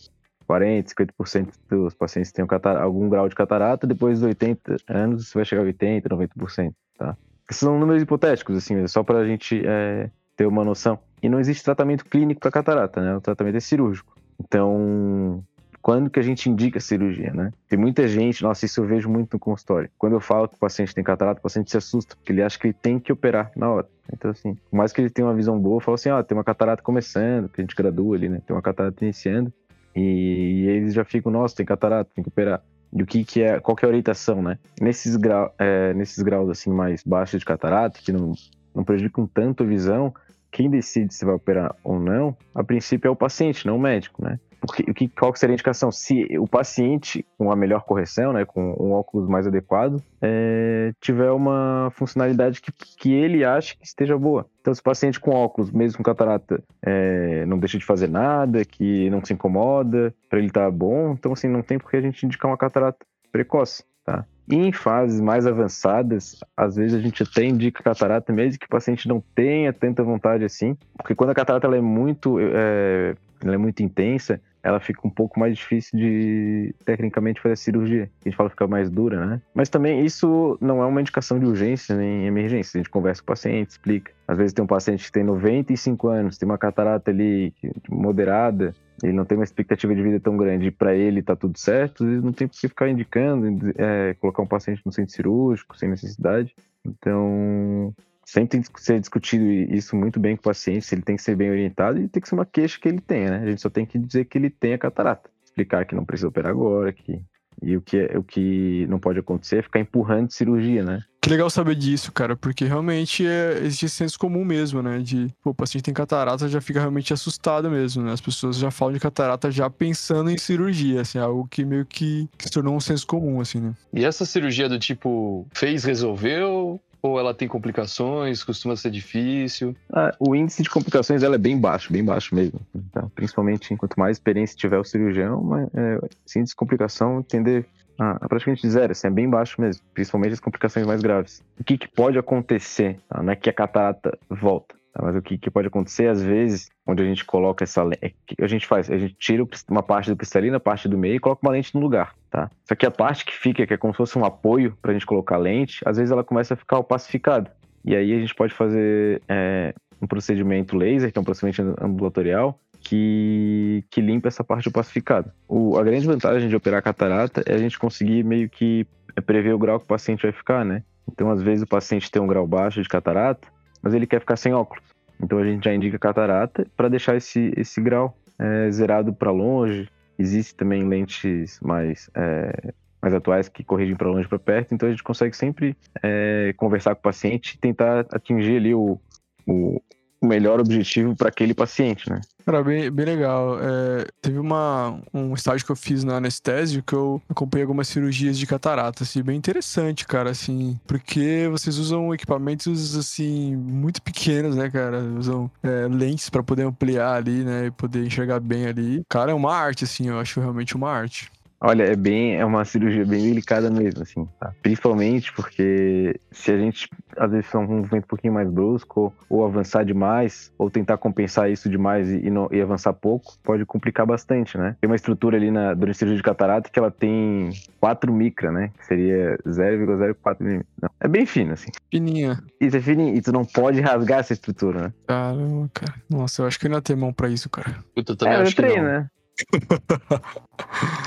40, 50% dos pacientes têm algum grau de catarata, depois dos 80 anos, você vai chegar a 80, 90%. Tá? Esses são números hipotéticos, assim, só para a gente é, ter uma noção. E não existe tratamento clínico para catarata, né? O tratamento é cirúrgico. Então, quando que a gente indica cirurgia, né? Tem muita gente, nossa, isso eu vejo muito no consultório. Quando eu falo que o paciente tem catarata, o paciente se assusta, porque ele acha que ele tem que operar na hora. Então, assim, por mais que ele tenha uma visão boa, eu falo assim, ó, tem uma catarata começando, que a gente gradua ali, né? Tem uma catarata iniciando. E, eles já ficam, nossa, tem catarata, tem que operar. E o que, que é, qual que é a orientação, né? Nesses, grau, é, nesses graus, assim, mais baixos de catarata, que não, não prejudicam tanto a visão, quem decide se vai operar ou não, a princípio é o paciente, não o médico, né? Porque o que, qual seria a indicação? Se o paciente com a melhor correção, né, com um óculos mais adequado, é, tiver uma funcionalidade que, que ele acha que esteja boa. Então, se o paciente com óculos, mesmo com catarata, é, não deixa de fazer nada, que não se incomoda, para ele tá bom, então assim, não tem por que a gente indicar uma catarata precoce, tá? Em fases mais avançadas, às vezes a gente até indica catarata, mesmo que o paciente não tenha tanta vontade assim, porque quando a catarata é muito, é, ela é muito intensa, ela fica um pouco mais difícil de, tecnicamente, fazer a cirurgia. A gente fala que fica mais dura, né? Mas também isso não é uma indicação de urgência nem emergência. A gente conversa com o paciente, explica. Às vezes tem um paciente que tem 95 anos, tem uma catarata ali moderada, ele não tem uma expectativa de vida tão grande para ele tá tudo certo, ele não tem por que ficar indicando, é, colocar um paciente no centro cirúrgico sem necessidade. Então, sempre tem que ser discutido isso muito bem com o paciente, se ele tem que ser bem orientado e tem que ser uma queixa que ele tenha, né? A gente só tem que dizer que ele tem a catarata. Explicar que não precisa operar agora, que e o que, é, o que não pode acontecer é ficar empurrando cirurgia, né? Que legal saber disso, cara, porque realmente é, existe senso comum mesmo, né? De, pô, o paciente tem catarata, já fica realmente assustado mesmo, né? As pessoas já falam de catarata já pensando em cirurgia, assim, algo que meio que, que se tornou um senso comum, assim, né? E essa cirurgia do tipo, fez, resolveu? Ou ela tem complicações, costuma ser difícil? Ah, o índice de complicações ela é bem baixo, bem baixo mesmo. Tá? Principalmente quanto mais experiência tiver o cirurgião, mas, é, esse índice de complicação tender a, a praticamente zero, assim, é bem baixo mesmo, principalmente as complicações mais graves. O que, que pode acontecer? Tá? Não é que a catarata volta. Tá? Mas o que, que, pode acontecer, às vezes, onde a gente coloca essa lente, é a gente faz? A gente tira uma parte do cristalino, a parte do meio e coloca uma lente no lugar, tá? Só que a parte que fica, que é como se fosse um apoio para a gente colocar a lente, às vezes ela começa a ficar opacificada. E aí a gente pode fazer é, um procedimento laser, que é um procedimento ambulatorial, que, que limpa essa parte opacificada. O, a grande vantagem de operar catarata é a gente conseguir meio que prever o grau que o paciente vai ficar, né? Então, às vezes, o paciente tem um grau baixo de catarata, mas ele quer ficar sem óculos. Então a gente já indica catarata para deixar esse, esse grau é, zerado para longe. Existem também lentes mais, é, mais atuais que corrigem para longe para perto, então a gente consegue sempre é, conversar com o paciente e tentar atingir ali o, o, o melhor objetivo para aquele paciente, né? Cara, bem, bem legal. É, teve uma, um estágio que eu fiz na anestésio que eu acompanhei algumas cirurgias de catarata, assim, bem interessante, cara, assim, porque vocês usam equipamentos, assim, muito pequenos, né, cara? Usam é, lentes para poder ampliar ali, né, e poder enxergar bem ali. Cara, é uma arte, assim, eu acho realmente uma arte. Olha, é bem, é uma cirurgia bem delicada mesmo, assim, tá? Principalmente porque se a gente, às vezes, fizer um movimento um pouquinho mais brusco, ou, ou avançar demais, ou tentar compensar isso demais e, e, não, e, avançar pouco, pode complicar bastante, né? Tem uma estrutura ali na, durante a cirurgia de catarata que ela tem 4 micra, né? Que seria 0,04 milímetros. É bem fino, assim. Fininha. Isso é fininho, e tu não pode rasgar essa estrutura, né? Caramba, cara. Nossa, eu acho que eu ainda tenho mão pra isso, cara. Eu também é, acho eu treino, né?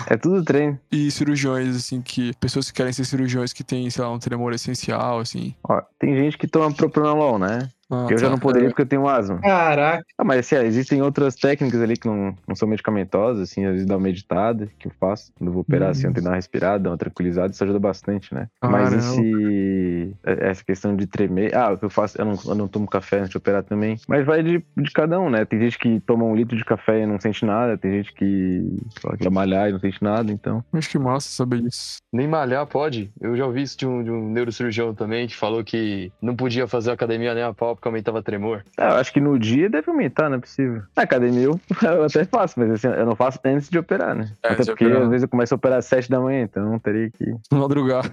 É tudo treino. E cirurgiões, assim, que. Pessoas que querem ser cirurgiões que têm, sei lá, um tremor essencial, assim. Ó, tem gente que toma propranolol, né? Ah, eu já tá. não poderia É, porque eu tenho asma. Caraca. Ah, mas assim, existem outras técnicas ali que não, não são medicamentosas, assim, às vezes dá uma meditada, que eu faço. Quando eu vou operar, assim, eu tento dar uma respirada, dar uma tranquilizada, isso ajuda bastante, né? Mas Caramba. esse... Essa questão de tremer... Ah, o que eu faço, eu não, eu não tomo café antes de operar também. Mas vai de, de cada um, né? Tem gente que toma um litro de café e não sente nada, tem gente que fala que vai malhar e não sente nada, então... Acho que massa saber isso. Nem malhar pode. Eu já ouvi isso de um, de um neurocirurgião também, que falou que não podia fazer academia nem a pau porque aumentava tremor. Ah, eu acho que no dia deve aumentar, não é possível. Na academia eu, eu até faço, mas assim, eu não faço antes de operar, né? É, até porque operar. às vezes eu começo a operar às 7 da manhã, então eu não teria que... Madrugar.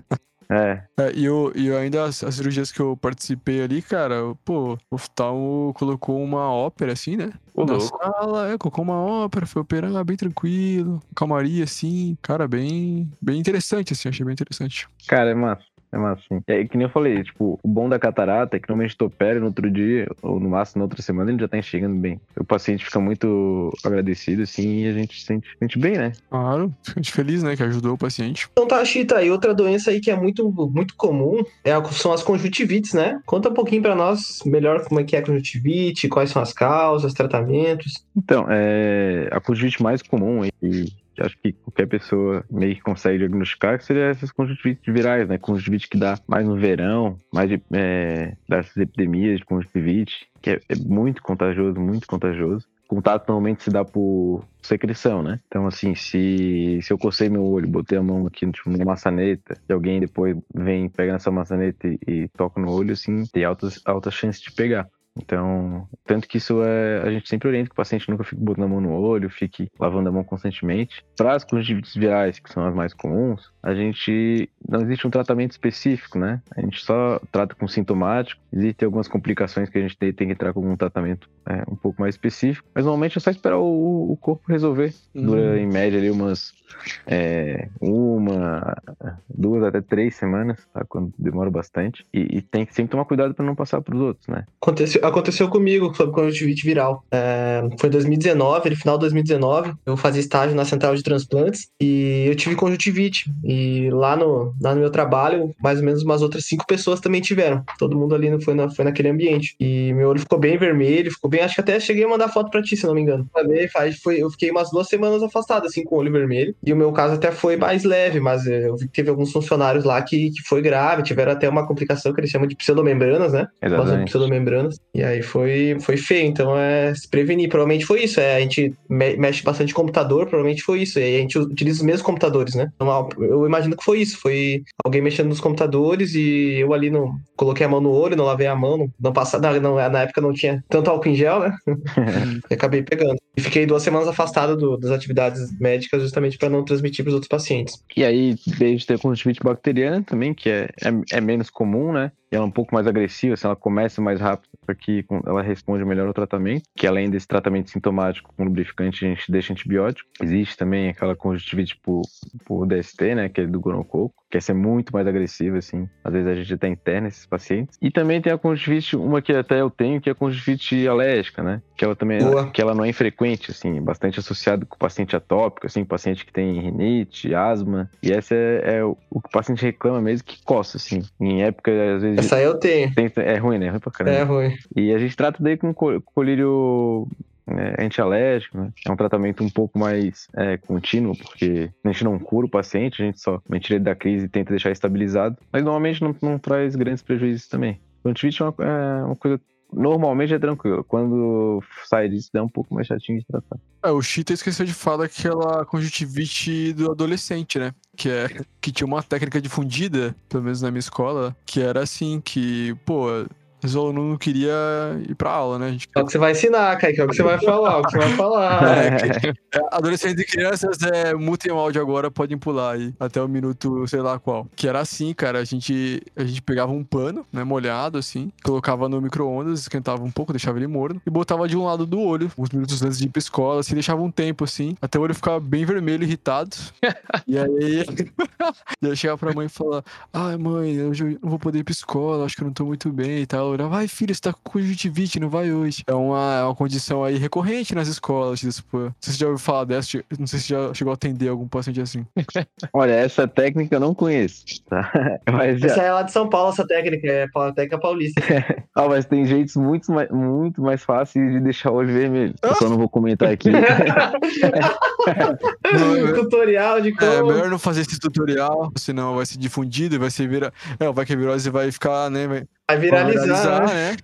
É, É, e eu, e eu ainda, as, as cirurgias que eu participei ali, cara, eu- pô, o oftalmo colocou uma ópera, assim, né? Ô, Na louco. sala, é, colocou uma ópera, foi operar bem tranquilo, calmaria, assim, cara, bem, bem interessante, assim, achei bem interessante. Cara, é massa. É massa, sim. É que nem eu falei, tipo, o bom da catarata é que normalmente tu opera e no outro dia, ou no máximo na outra semana, ele já tá enxergando bem. O paciente fica muito agradecido, assim, e a gente se sente, sente bem, né? Claro, fico muito feliz, né, que ajudou o paciente. Então tá, Chita, e outra doença aí que é muito, muito comum é a- são as conjuntivites, né? Conta um pouquinho pra nós melhor como é que é a conjuntivite, quais são as causas, tratamentos. Então, é, a conjuntivite mais comum e que acho que qualquer pessoa meio que consegue diagnosticar que seria essas conjuntivites virais, né? Conjuntivite que dá mais no verão, mais de, é, dessas epidemias de conjuntivite, que é, é muito contagioso, muito contagioso. Contato normalmente se dá por secreção, né? Então, assim, se, se eu cocei meu olho, botei a mão aqui tipo, numa maçaneta, e alguém depois vem, pega nessa maçaneta e, e toca no olho, assim, tem altas, altas chances de pegar. Então, tanto que isso é. A gente sempre orienta que o paciente nunca fique botando a mão no olho, fique lavando a mão constantemente. Para as conjuntivites virais, que são as mais comuns, a gente. Não existe um tratamento específico, né? A gente só trata com sintomático. Existem algumas complicações que a gente tem, tem que entrar com algum tratamento é, um pouco mais específico. Mas normalmente é só esperar o, o corpo resolver. Dura em média ali umas. é, uma, duas até três semanas, tá? Quando demora bastante. E, e tem que sempre tomar cuidado para não passar para os outros, né? Aconteceu, aconteceu comigo sobre conjuntivite viral. É, foi em 2019, no final de 2019, eu fazia estágio na central de transplantes e eu tive conjuntivite. E lá no, lá no meu trabalho, mais ou menos umas outras cinco pessoas também tiveram. Todo mundo ali foi, na, foi naquele ambiente. E meu olho ficou bem vermelho, ficou bem. Acho que até cheguei a mandar foto pra ti, se não me engano. Também foi, eu fiquei umas duas semanas afastado, assim, com o olho vermelho. E o meu caso até foi mais leve, mas eu vi que teve alguns funcionários lá que, que foi grave, tiveram até uma complicação que eles chamam de pseudomembranas, né? Exatamente. pseudomembranas. E aí foi, foi feio. Então é se prevenir. Provavelmente foi isso. É, a gente me- mexe bastante computador, provavelmente foi isso. E a gente utiliza os mesmos computadores, né? Então, eu imagino que foi isso. Foi alguém mexendo nos computadores e eu ali não coloquei a mão no olho, não lavei a mão, não, não passava. Na, não- na época não tinha tanto álcool em gel, né? e acabei pegando. E fiquei duas semanas afastado do- das atividades médicas justamente para não transmitir para os outros pacientes. E aí, desde ter conjuntivite bacteriana também, que é, é, é menos comum, né? Ela é um pouco mais agressiva, assim, ela começa mais rápido, porque ela responde melhor ao tratamento, que além desse tratamento sintomático com lubrificante, a gente deixa antibiótico. Existe também aquela conjuntivite por, por DST, né? Que é do gonococo, que essa é muito mais agressiva, assim. Às vezes a gente até interna esses pacientes. E também tem a conjuntivite, uma que até eu tenho, que é a conjuntivite alérgica, né? Que ela também, Boa. que ela não é infrequente, assim, é bastante associado com o paciente atópico, assim, paciente que tem rinite, asma. E essa é, é o, o que o paciente reclama mesmo que coça, assim. Em época, às vezes. Essa aí eu tenho. tem- é ruim, né? É ruim pra caramba. É ruim. E a gente trata daí com co- colírio é, antialérgico, né? É um tratamento um pouco mais é, contínuo, porque a gente não cura o paciente, a gente só tira ele da crise e tenta deixar estabilizado. Mas normalmente não, não traz grandes prejuízos também. Conjuntivite é uma, é uma coisa. Normalmente é tranquilo. Quando sai disso, dá um pouco mais chatinho de tratar. É, o Chita esqueceu de falar aquela conjuntivite do adolescente, né? Que é que tinha uma técnica difundida, pelo menos na minha escola, que era assim, que, pô, os alunos não queria ir pra aula, né? A gente É o que você vai ensinar, Kaique. É o que você vai falar, é o que você vai falar. É, é, adolescentes e crianças, é, mutem o áudio agora, podem pular aí, até o minuto, sei lá qual. Que era assim, cara, a gente, a gente pegava um pano, né, molhado, assim, colocava no micro-ondas, esquentava um pouco, deixava ele morno, e botava de um lado do olho, uns minutos antes de ir pra escola, assim, deixava um tempo, assim, até o olho ficava bem vermelho, irritado. e aí, e aí chegava pra mãe e falava, ai mãe, hoje eu não vou poder ir pra escola, acho que eu não tô muito bem e tal. Vai filho, você tá com conjuntivite, não vai hoje. É uma, é uma condição aí recorrente nas escolas, tipo, não sei se você já ouviu falar dessa, não sei se já chegou a atender algum paciente assim. Olha, essa técnica eu não conheço, tá? Mas, já... Essa é lá de São Paulo, essa técnica, é a técnica paulista. ah, mas tem jeitos muito mais, muito mais fáceis de deixar o olho vermelho. Eu só não vou comentar aqui. tutorial de É, como... melhor não fazer esse tutorial, senão vai ser difundido e vai ser vira... É, vai que a virose vai ficar, né? Vai Vai viralizar, né? né?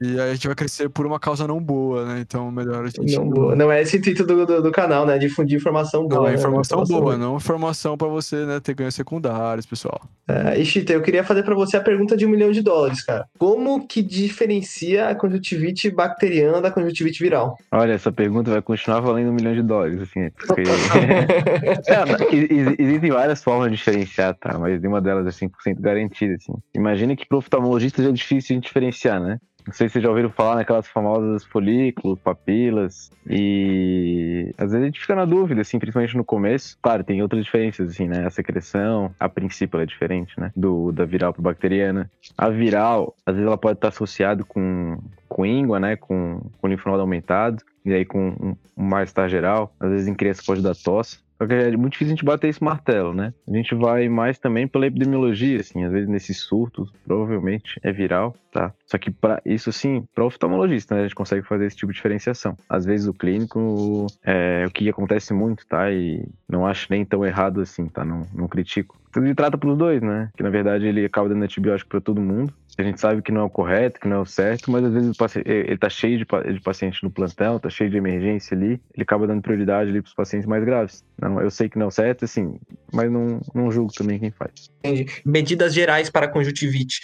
E aí a gente vai crescer por uma causa não boa, né? Então melhor a gente. Não, boa. não é esse o intuito do, do, do canal, né? Difundir informação boa. Não, é né? informação boa, não informação pra você, né, ter ganhos secundários, pessoal. É, e Chita, eu queria fazer pra você a pergunta de um milhão de dólares, cara. Como que diferencia a conjuntivite bacteriana da conjuntivite viral? Olha, essa pergunta vai continuar valendo um milhão de dólares, assim, porque... é, ex- existem várias formas de diferenciar, tá? Mas nenhuma delas é 100% garantida, assim. Imagina que pro oftalmologista já é difícil de diferenciar, né? Não sei se vocês já ouviram falar naquelas famosas folículos, papilas, e às vezes a gente fica na dúvida, assim, principalmente no começo. Claro, tem outras diferenças, assim, né? A secreção, a princípio é diferente, né? Do, da viral para bacteriana. A viral, às vezes ela pode estar associada com, com íngua, né? Com, com linfonodo aumentado, e aí com um, um mal-estar geral. Às vezes em criança pode dar tosse. É muito difícil a gente bater esse martelo, né? A gente vai mais também pela epidemiologia, assim, às vezes nesses surtos, provavelmente é viral, tá? Só que para isso, assim, para oftalmologista, né, a gente consegue fazer esse tipo de diferenciação. Às vezes o clínico é o que acontece muito, tá? E não acho nem tão errado assim, tá? Não, não critico. Ele trata pros dois, né? Que na verdade ele acaba dando antibiótico para todo mundo. A gente sabe que não é o correto, que não é o certo, mas às vezes ele tá cheio de, de paciente no plantão, tá cheio de emergência ali, ele acaba dando prioridade ali pros pacientes mais graves. Não, eu sei que não é o certo, assim, mas não, não julgo também quem faz. Entendi. Medidas gerais para conjuntivite.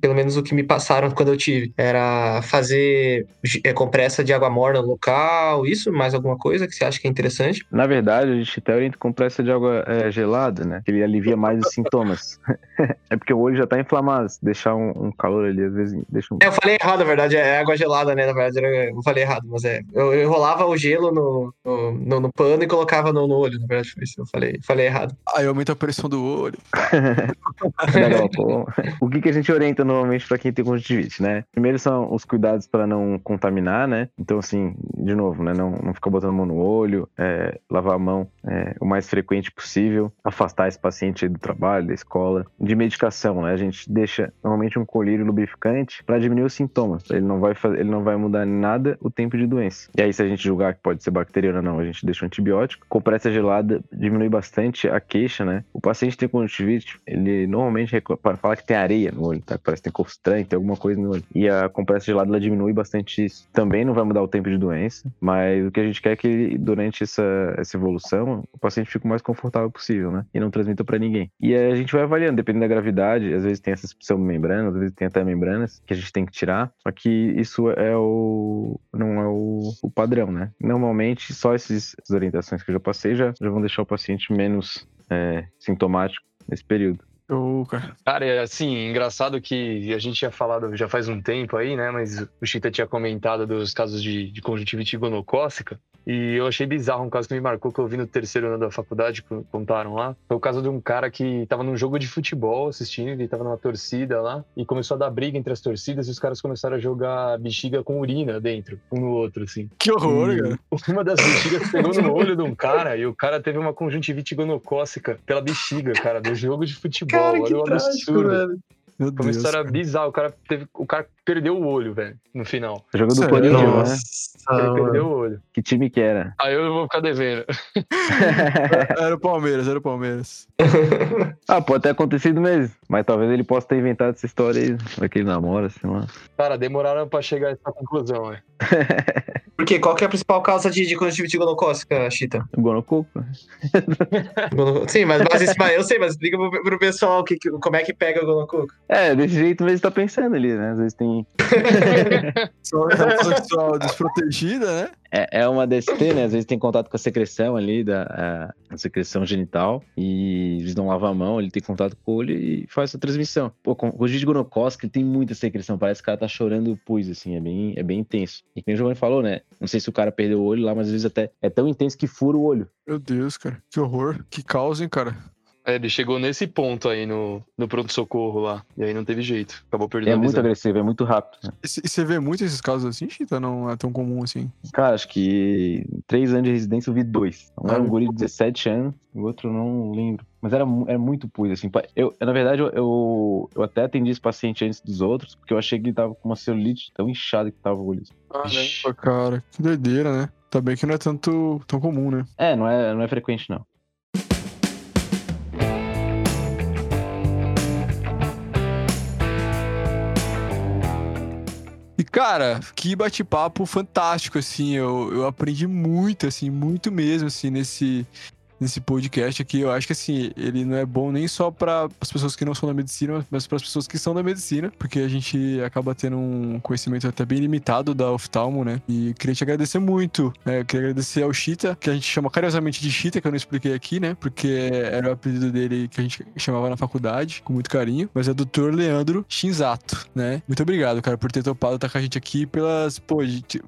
Pelo menos o que me passaram quando eu tive. Era fazer é, compressa de água morna no local, isso? Mais alguma coisa que você acha que é interessante? Na verdade, a gente até orienta compressa de água é, gelada, né? Que ele alivia mais os sintomas. é porque o olho já tá inflamado. Deixar um, um calor ali, às vezes deixa um. É, eu falei errado, na verdade, é água gelada, né? Na verdade, eu falei errado, mas é. Eu, eu enrolava o gelo no, no, no- no pano e colocava no, no olho, na verdade, foi isso. Eu falei, falei errado. Aí aumenta a pressão do olho. da glaucoma. o que, que a gente orienta normalmente para quem tem conjuntivite, né? Primeiro são os cuidados para não contaminar, né? Então, assim, de novo, né? Não, não ficar botando a mão no olho, é, lavar a mão é, o mais frequente possível, afastar esse paciente aí do trabalho, da escola. De medicação, né? A gente deixa normalmente um colírio lubrificante para diminuir os sintomas. Ele não vai fazer, ele não vai mudar nada o tempo de doença. E aí, se a gente julgar que pode ser bacteriana ou não, a gente deixa um antibiótico. Compressa gelada diminui bastante a queixa, né? O paciente tem conjuntivite, ele normalmente falar que tem areia no olho, tá? Parece que tem estranho, tem alguma coisa no olho. E a compressa gelada ela diminui bastante isso. Também não vai mudar o tempo de doença, mas o que a gente quer é que durante essa, essa evolução o paciente fique o mais confortável possível, né? E não transmita para ninguém. E a gente vai avaliando, dependendo da gravidade, às vezes tem essas membranas, às vezes tem até membranas que a gente tem que tirar. Só que isso é o não é o, o padrão, né? Normalmente só esses, essas orientações que eu já passei já, já vão deixar o paciente menos é, sintomático nesse período. Cara, é assim, engraçado que a gente tinha falado já faz um tempo aí, né? Mas o Chita tinha comentado dos casos de, de conjuntivite gonocócica. E eu achei bizarro um caso que me marcou, que eu vi no terceiro ano da faculdade, que contaram lá. Foi o caso de um cara que tava num jogo de futebol assistindo, ele tava numa torcida lá, e começou a dar briga entre as torcidas, e os caras começaram a jogar bexiga com urina dentro, um no outro, assim. Que horror, E cara. Uma das bexigas pegou no olho de um cara, e o cara teve uma conjuntivite gonocócica pela bexiga, cara, do jogo de futebol. Cara, que Olha o trágico, absurdo. velho. Meu Foi uma Deus. história cara. bizarra. O cara, teve, o cara perdeu o olho, velho, no final. Jogo do Sério? Corinthians, né? Nossa, Ele mano. perdeu o olho. Que time que era? Aí eu vou ficar devendo. Era o Palmeiras, era o Palmeiras. ah, pode ter acontecido mesmo. Mas talvez ele possa ter inventado essa história aí, daquele namoro, sei lá. Cara, demoraram pra chegar a essa conclusão, né? Por quê? Qual que é a principal causa de, de conjuntivite gonocócica, Chita? O Gonococo. Gono- Sim, mas, mas, isso- mas eu sei, mas explica pro, pro pessoal que, que- como é que pega o gonococo. É, desse jeito mesmo tá pensando ali, né? Às vezes tem. Só sexual desprotegida, né? É, é uma DST, né? Às vezes tem contato com a secreção ali, da a, a secreção genital, e eles não lavam a mão, ele tem contato com o olho e faz essa transmissão. Pô, com, o de gonocócica ele tem muita secreção, parece que o cara tá chorando pus, assim, é bem, é bem intenso. E como o Giovanni falou, né? Não sei se o cara perdeu o olho lá, mas às vezes até é tão intenso que fura o olho. Meu Deus, cara. Que horror. Que causa, hein, cara. É, ele chegou nesse ponto aí no, no pronto-socorro lá. E aí não teve jeito. Acabou perdendo É a muito agressivo, é muito rápido. né? E e você vê muito esses casos assim, Chita? Não é tão comum assim. Cara, acho que em três anos de residência eu vi dois. Um era um Ah. guri de 17 anos, o outro eu não lembro. Mas era, era muito pus, assim. Eu, na verdade, eu, eu, eu até atendi esse paciente antes dos outros, porque eu achei que ele tava com uma celulite tão inchada que tava o olho. Caramba, cara. Que doideira, né? Tá bem que não é tanto tão comum, né? É, não é, não é frequente, não. E, cara, que bate-papo fantástico, assim. Eu, eu aprendi muito, assim, muito mesmo, assim, nesse, nesse podcast aqui. Eu acho que, assim, ele não é bom nem só para as pessoas que não são da medicina, mas para as pessoas que são da medicina, porque a gente acaba tendo um conhecimento até bem limitado da oftalmo, né? E queria te agradecer muito. né? Eu queria agradecer ao Chita, que a gente chama carinhosamente de Chita, que eu não expliquei aqui, né? Porque era o apelido dele que a gente chamava na faculdade, com muito carinho. Mas é Dr. Leandro Shinzato, né? Muito obrigado, cara, por ter topado estar com a gente aqui, pelas, pô,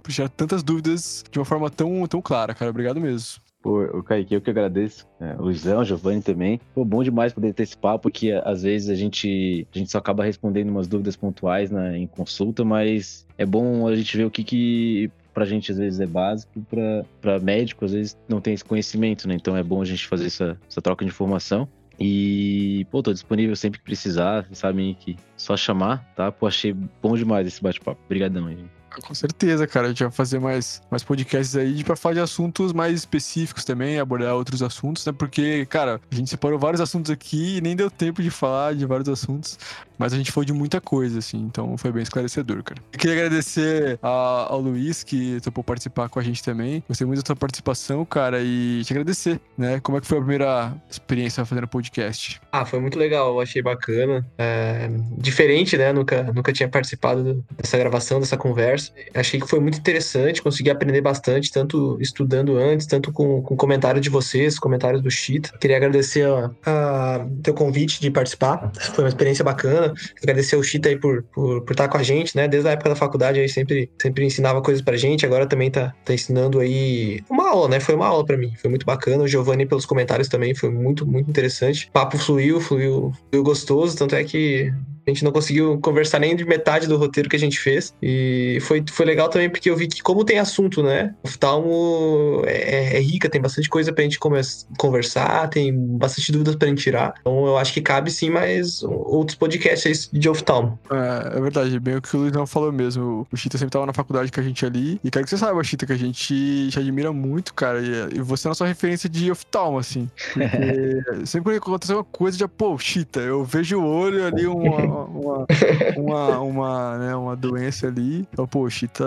tirar tantas dúvidas de uma forma tão, tão clara, cara. Obrigado mesmo. Pô, o Kaique, eu que agradeço. É, o Luizão, Giovanni também. Pô, bom demais poder ter esse papo, que a- às vezes a gente, a gente só acaba respondendo umas dúvidas pontuais na, em consulta, mas é bom a gente ver o que que pra gente às vezes é básico, pra, pra médico às vezes não tem esse conhecimento, né? Então é bom a gente fazer essa, essa troca de informação. E, pô, tô disponível sempre que precisar, sabem que só chamar, tá? Pô, achei bom demais esse bate-papo. Obrigadão aí. Com certeza, cara. A gente vai fazer mais, mais podcasts aí pra falar de assuntos mais específicos também, abordar outros assuntos, né? Porque, cara, a gente separou vários assuntos aqui e nem deu tempo de falar de vários assuntos, mas a gente falou de muita coisa, assim, então foi bem esclarecedor, cara. Eu queria agradecer a- ao Luiz, que topou participar com a gente também. Gostei muito da tua participação, cara, e te agradecer, né? Como é que foi a primeira experiência fazendo podcast? Ah, foi muito legal, eu achei bacana. É, diferente, né? Nunca, nunca tinha participado do- dessa gravação, dessa conversa. Achei que foi muito interessante, consegui aprender bastante, tanto estudando antes, tanto com, com comentário de vocês, comentários do Chita. Queria agradecer a, teu convite de participar, foi uma experiência bacana. Agradecer ao Chita aí por, por, por estar com a gente, né? Desde a época da faculdade aí sempre, sempre ensinava coisas pra gente, agora também tá, tá ensinando aí uma aula, né? Foi uma aula pra mim, foi muito bacana. O Giovanni pelos comentários também, foi muito, muito interessante. O papo fluiu, fluiu, fluiu gostoso, tanto é que a gente não conseguiu conversar nem de metade do roteiro que a gente fez. E foi, foi legal também porque eu vi que, como tem assunto, né? O oftalmo é, é rica, tem bastante coisa pra gente conversar, tem bastante dúvidas pra gente tirar. Então eu acho que cabe sim mais outros podcasts de oftalmo. É, é verdade, bem o que o Luizão falou mesmo. O Chita sempre tava na faculdade com a gente ali. E quero que você saiba, Chita, que a gente te admira muito, cara. E, e você é a nossa referência de oftalmo, assim. Porque sempre que acontece uma coisa, já, pô, Chita, eu vejo o olho ali, uma, uma, uma, uma, né, uma doença ali. Então, pô, o Chita,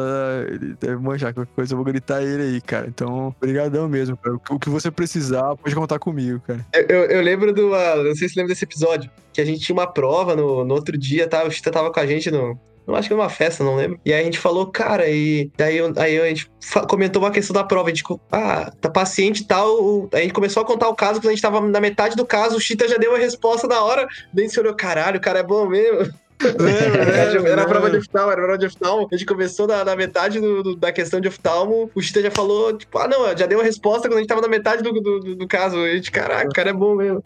ele deve manjar qualquer coisa, eu vou gritar ele aí, cara. Então, obrigadão mesmo, cara. O que você precisar, pode contar comigo, cara. Eu, eu- eu lembro do. uh, não sei se lembra desse episódio, que a gente tinha uma prova no, no outro dia, tá? O Chita tava com a gente no. Eu acho que numa festa, não lembro. E aí a gente falou, cara, e daí aí a gente comentou uma questão da prova. A gente, ah, tá paciente e tal. Aí a gente começou a contar o caso, quando a gente tava na metade do caso, o Chita já deu a resposta na hora. Daí a gente olhou, caralho, o cara é bom mesmo. Era, era a prova de oftalmo, era a prova de oftalmo. A gente começou na, na metade do- do- da questão de oftalmo. O Chita já falou, tipo, ah, não, já deu a resposta quando a gente tava na metade do, do, do- caso. A gente, caraca, o cara é bom mesmo.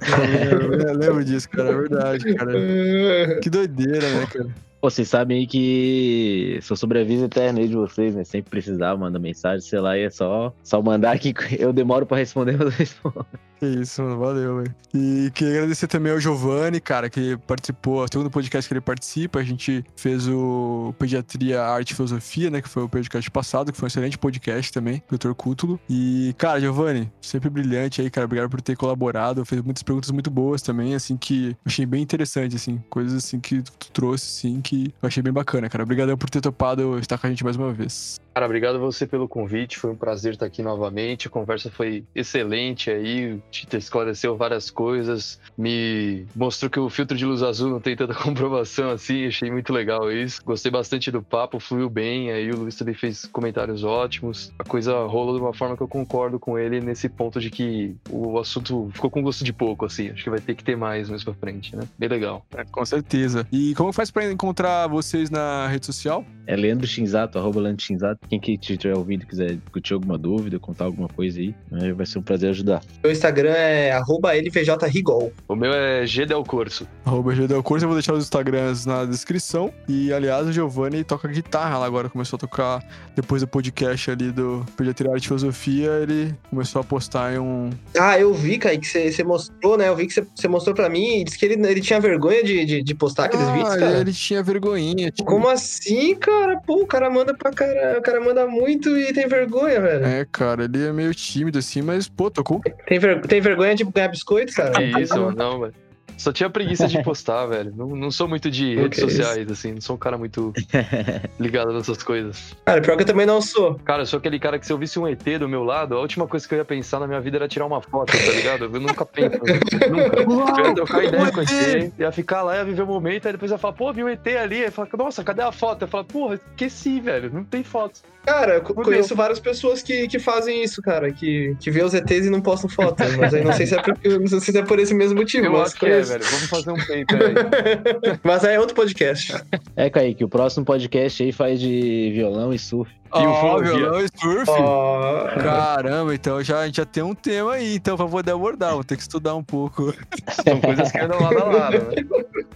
Eu, eu lembro disso, cara. É verdade, cara. Que doideira, né, cara? Vocês sabem que sou sobreaviso eterno aí de vocês, né? Sempre precisar, manda mensagem, sei lá, e é só, só mandar que eu demoro pra responder, mas eu respondo. Isso, mano. Valeu, velho. E queria agradecer também ao Giovanni, cara, que participou, o segundo podcast que ele participa. A gente fez o Pediatria, Arte e Filosofia, né? Que foi o podcast passado, que foi um excelente podcast também, do Dr. Cútulo. E, cara, Giovanni, sempre brilhante aí, cara. Obrigado por ter colaborado. Fez muitas perguntas muito boas também, assim, que achei bem interessante, assim. Coisas, assim, que tu trouxe, assim, que eu achei bem bacana, cara. Obrigadão por ter topado estar com a gente mais uma vez. Cara, obrigado a você pelo convite. Foi um prazer estar aqui novamente. A conversa foi excelente aí. Tita esclareceu várias coisas. Me mostrou que o filtro de luz azul não tem tanta comprovação assim. Achei muito legal isso. Gostei bastante do papo, fluiu bem. Aí o Luiz também fez comentários ótimos. A coisa rolou de uma forma que eu concordo com ele nesse ponto de que o assunto ficou com gosto de pouco, assim. Acho que vai ter que ter mais mais pra frente, né? Bem legal. É, com certeza. E como faz pra encontrar vocês na rede social? É Leandro Shinzato, arroba Leandro Shinzato. Quem que tiver ouvido quiser discutir alguma dúvida, contar alguma coisa aí, né, vai ser um prazer ajudar. Meu Instagram é arroba lvjrigol. O meu é G Del Corso. Arroba Gedel Curso, eu vou deixar os Instagrams na descrição. E, aliás, o Giovanni toca guitarra lá agora, começou a tocar depois do podcast ali do Pediatria Arte e Filosofia, ele começou a postar em um... Ah, eu vi, Kaique, que você mostrou, né? Eu vi que você- você mostrou pra mim e disse que ele, ele tinha vergonha de, de, de postar aqueles Ah, vídeos, cara. ele tinha vergonhinha. Tipo... Como assim, cara? Pô, o cara manda pra cara. Cara manda muito e tem vergonha, velho. É, cara, ele é meio tímido assim, mas, pô, tocou Tem, ver- tem vergonha de ganhar biscoito, cara? Que isso, mano. Não, velho. Só tinha preguiça de postar, velho. Não, não sou muito de Não, redes sociais, assim. Não sou um cara muito ligado nessas coisas. Cara, pior que eu também não sou. Cara, eu sou aquele cara que se eu visse um ET do meu lado, a última coisa que eu ia pensar na minha vida era tirar uma foto, tá ligado? Eu nunca penso. nunca. Eu ia trocar ideia com o ET, ia ficar lá, ia viver o momento, aí depois ia falar, pô, vi um ET ali. Aí fala, nossa, cadê a foto? Eu falo, porra, esqueci, velho. Não tem foto. Cara, eu conheço várias pessoas que, que fazem isso, cara. Que, que vê os ETs e não postam foto. Mas aí não sei se é, porque, não sei se é por esse mesmo motivo. Eu mas acho que é, velho. Vamos fazer um paper aí. Mas aí é outro podcast. É, Kaique, o próximo podcast aí faz de violão e surf. E o Ó, Flavia? violão e surf. Ó, Caramba, então já, a gente já tem um tema aí, então pra poder abordar, vou ter que estudar um pouco. São coisas que andam lado a lado, né?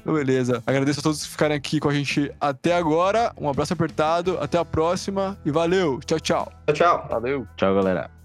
Beleza. Agradeço a todos que ficaram aqui com a gente até agora. Um abraço apertado, até a próxima e valeu. Tchau, tchau. tchau. Valeu. Tchau, galera.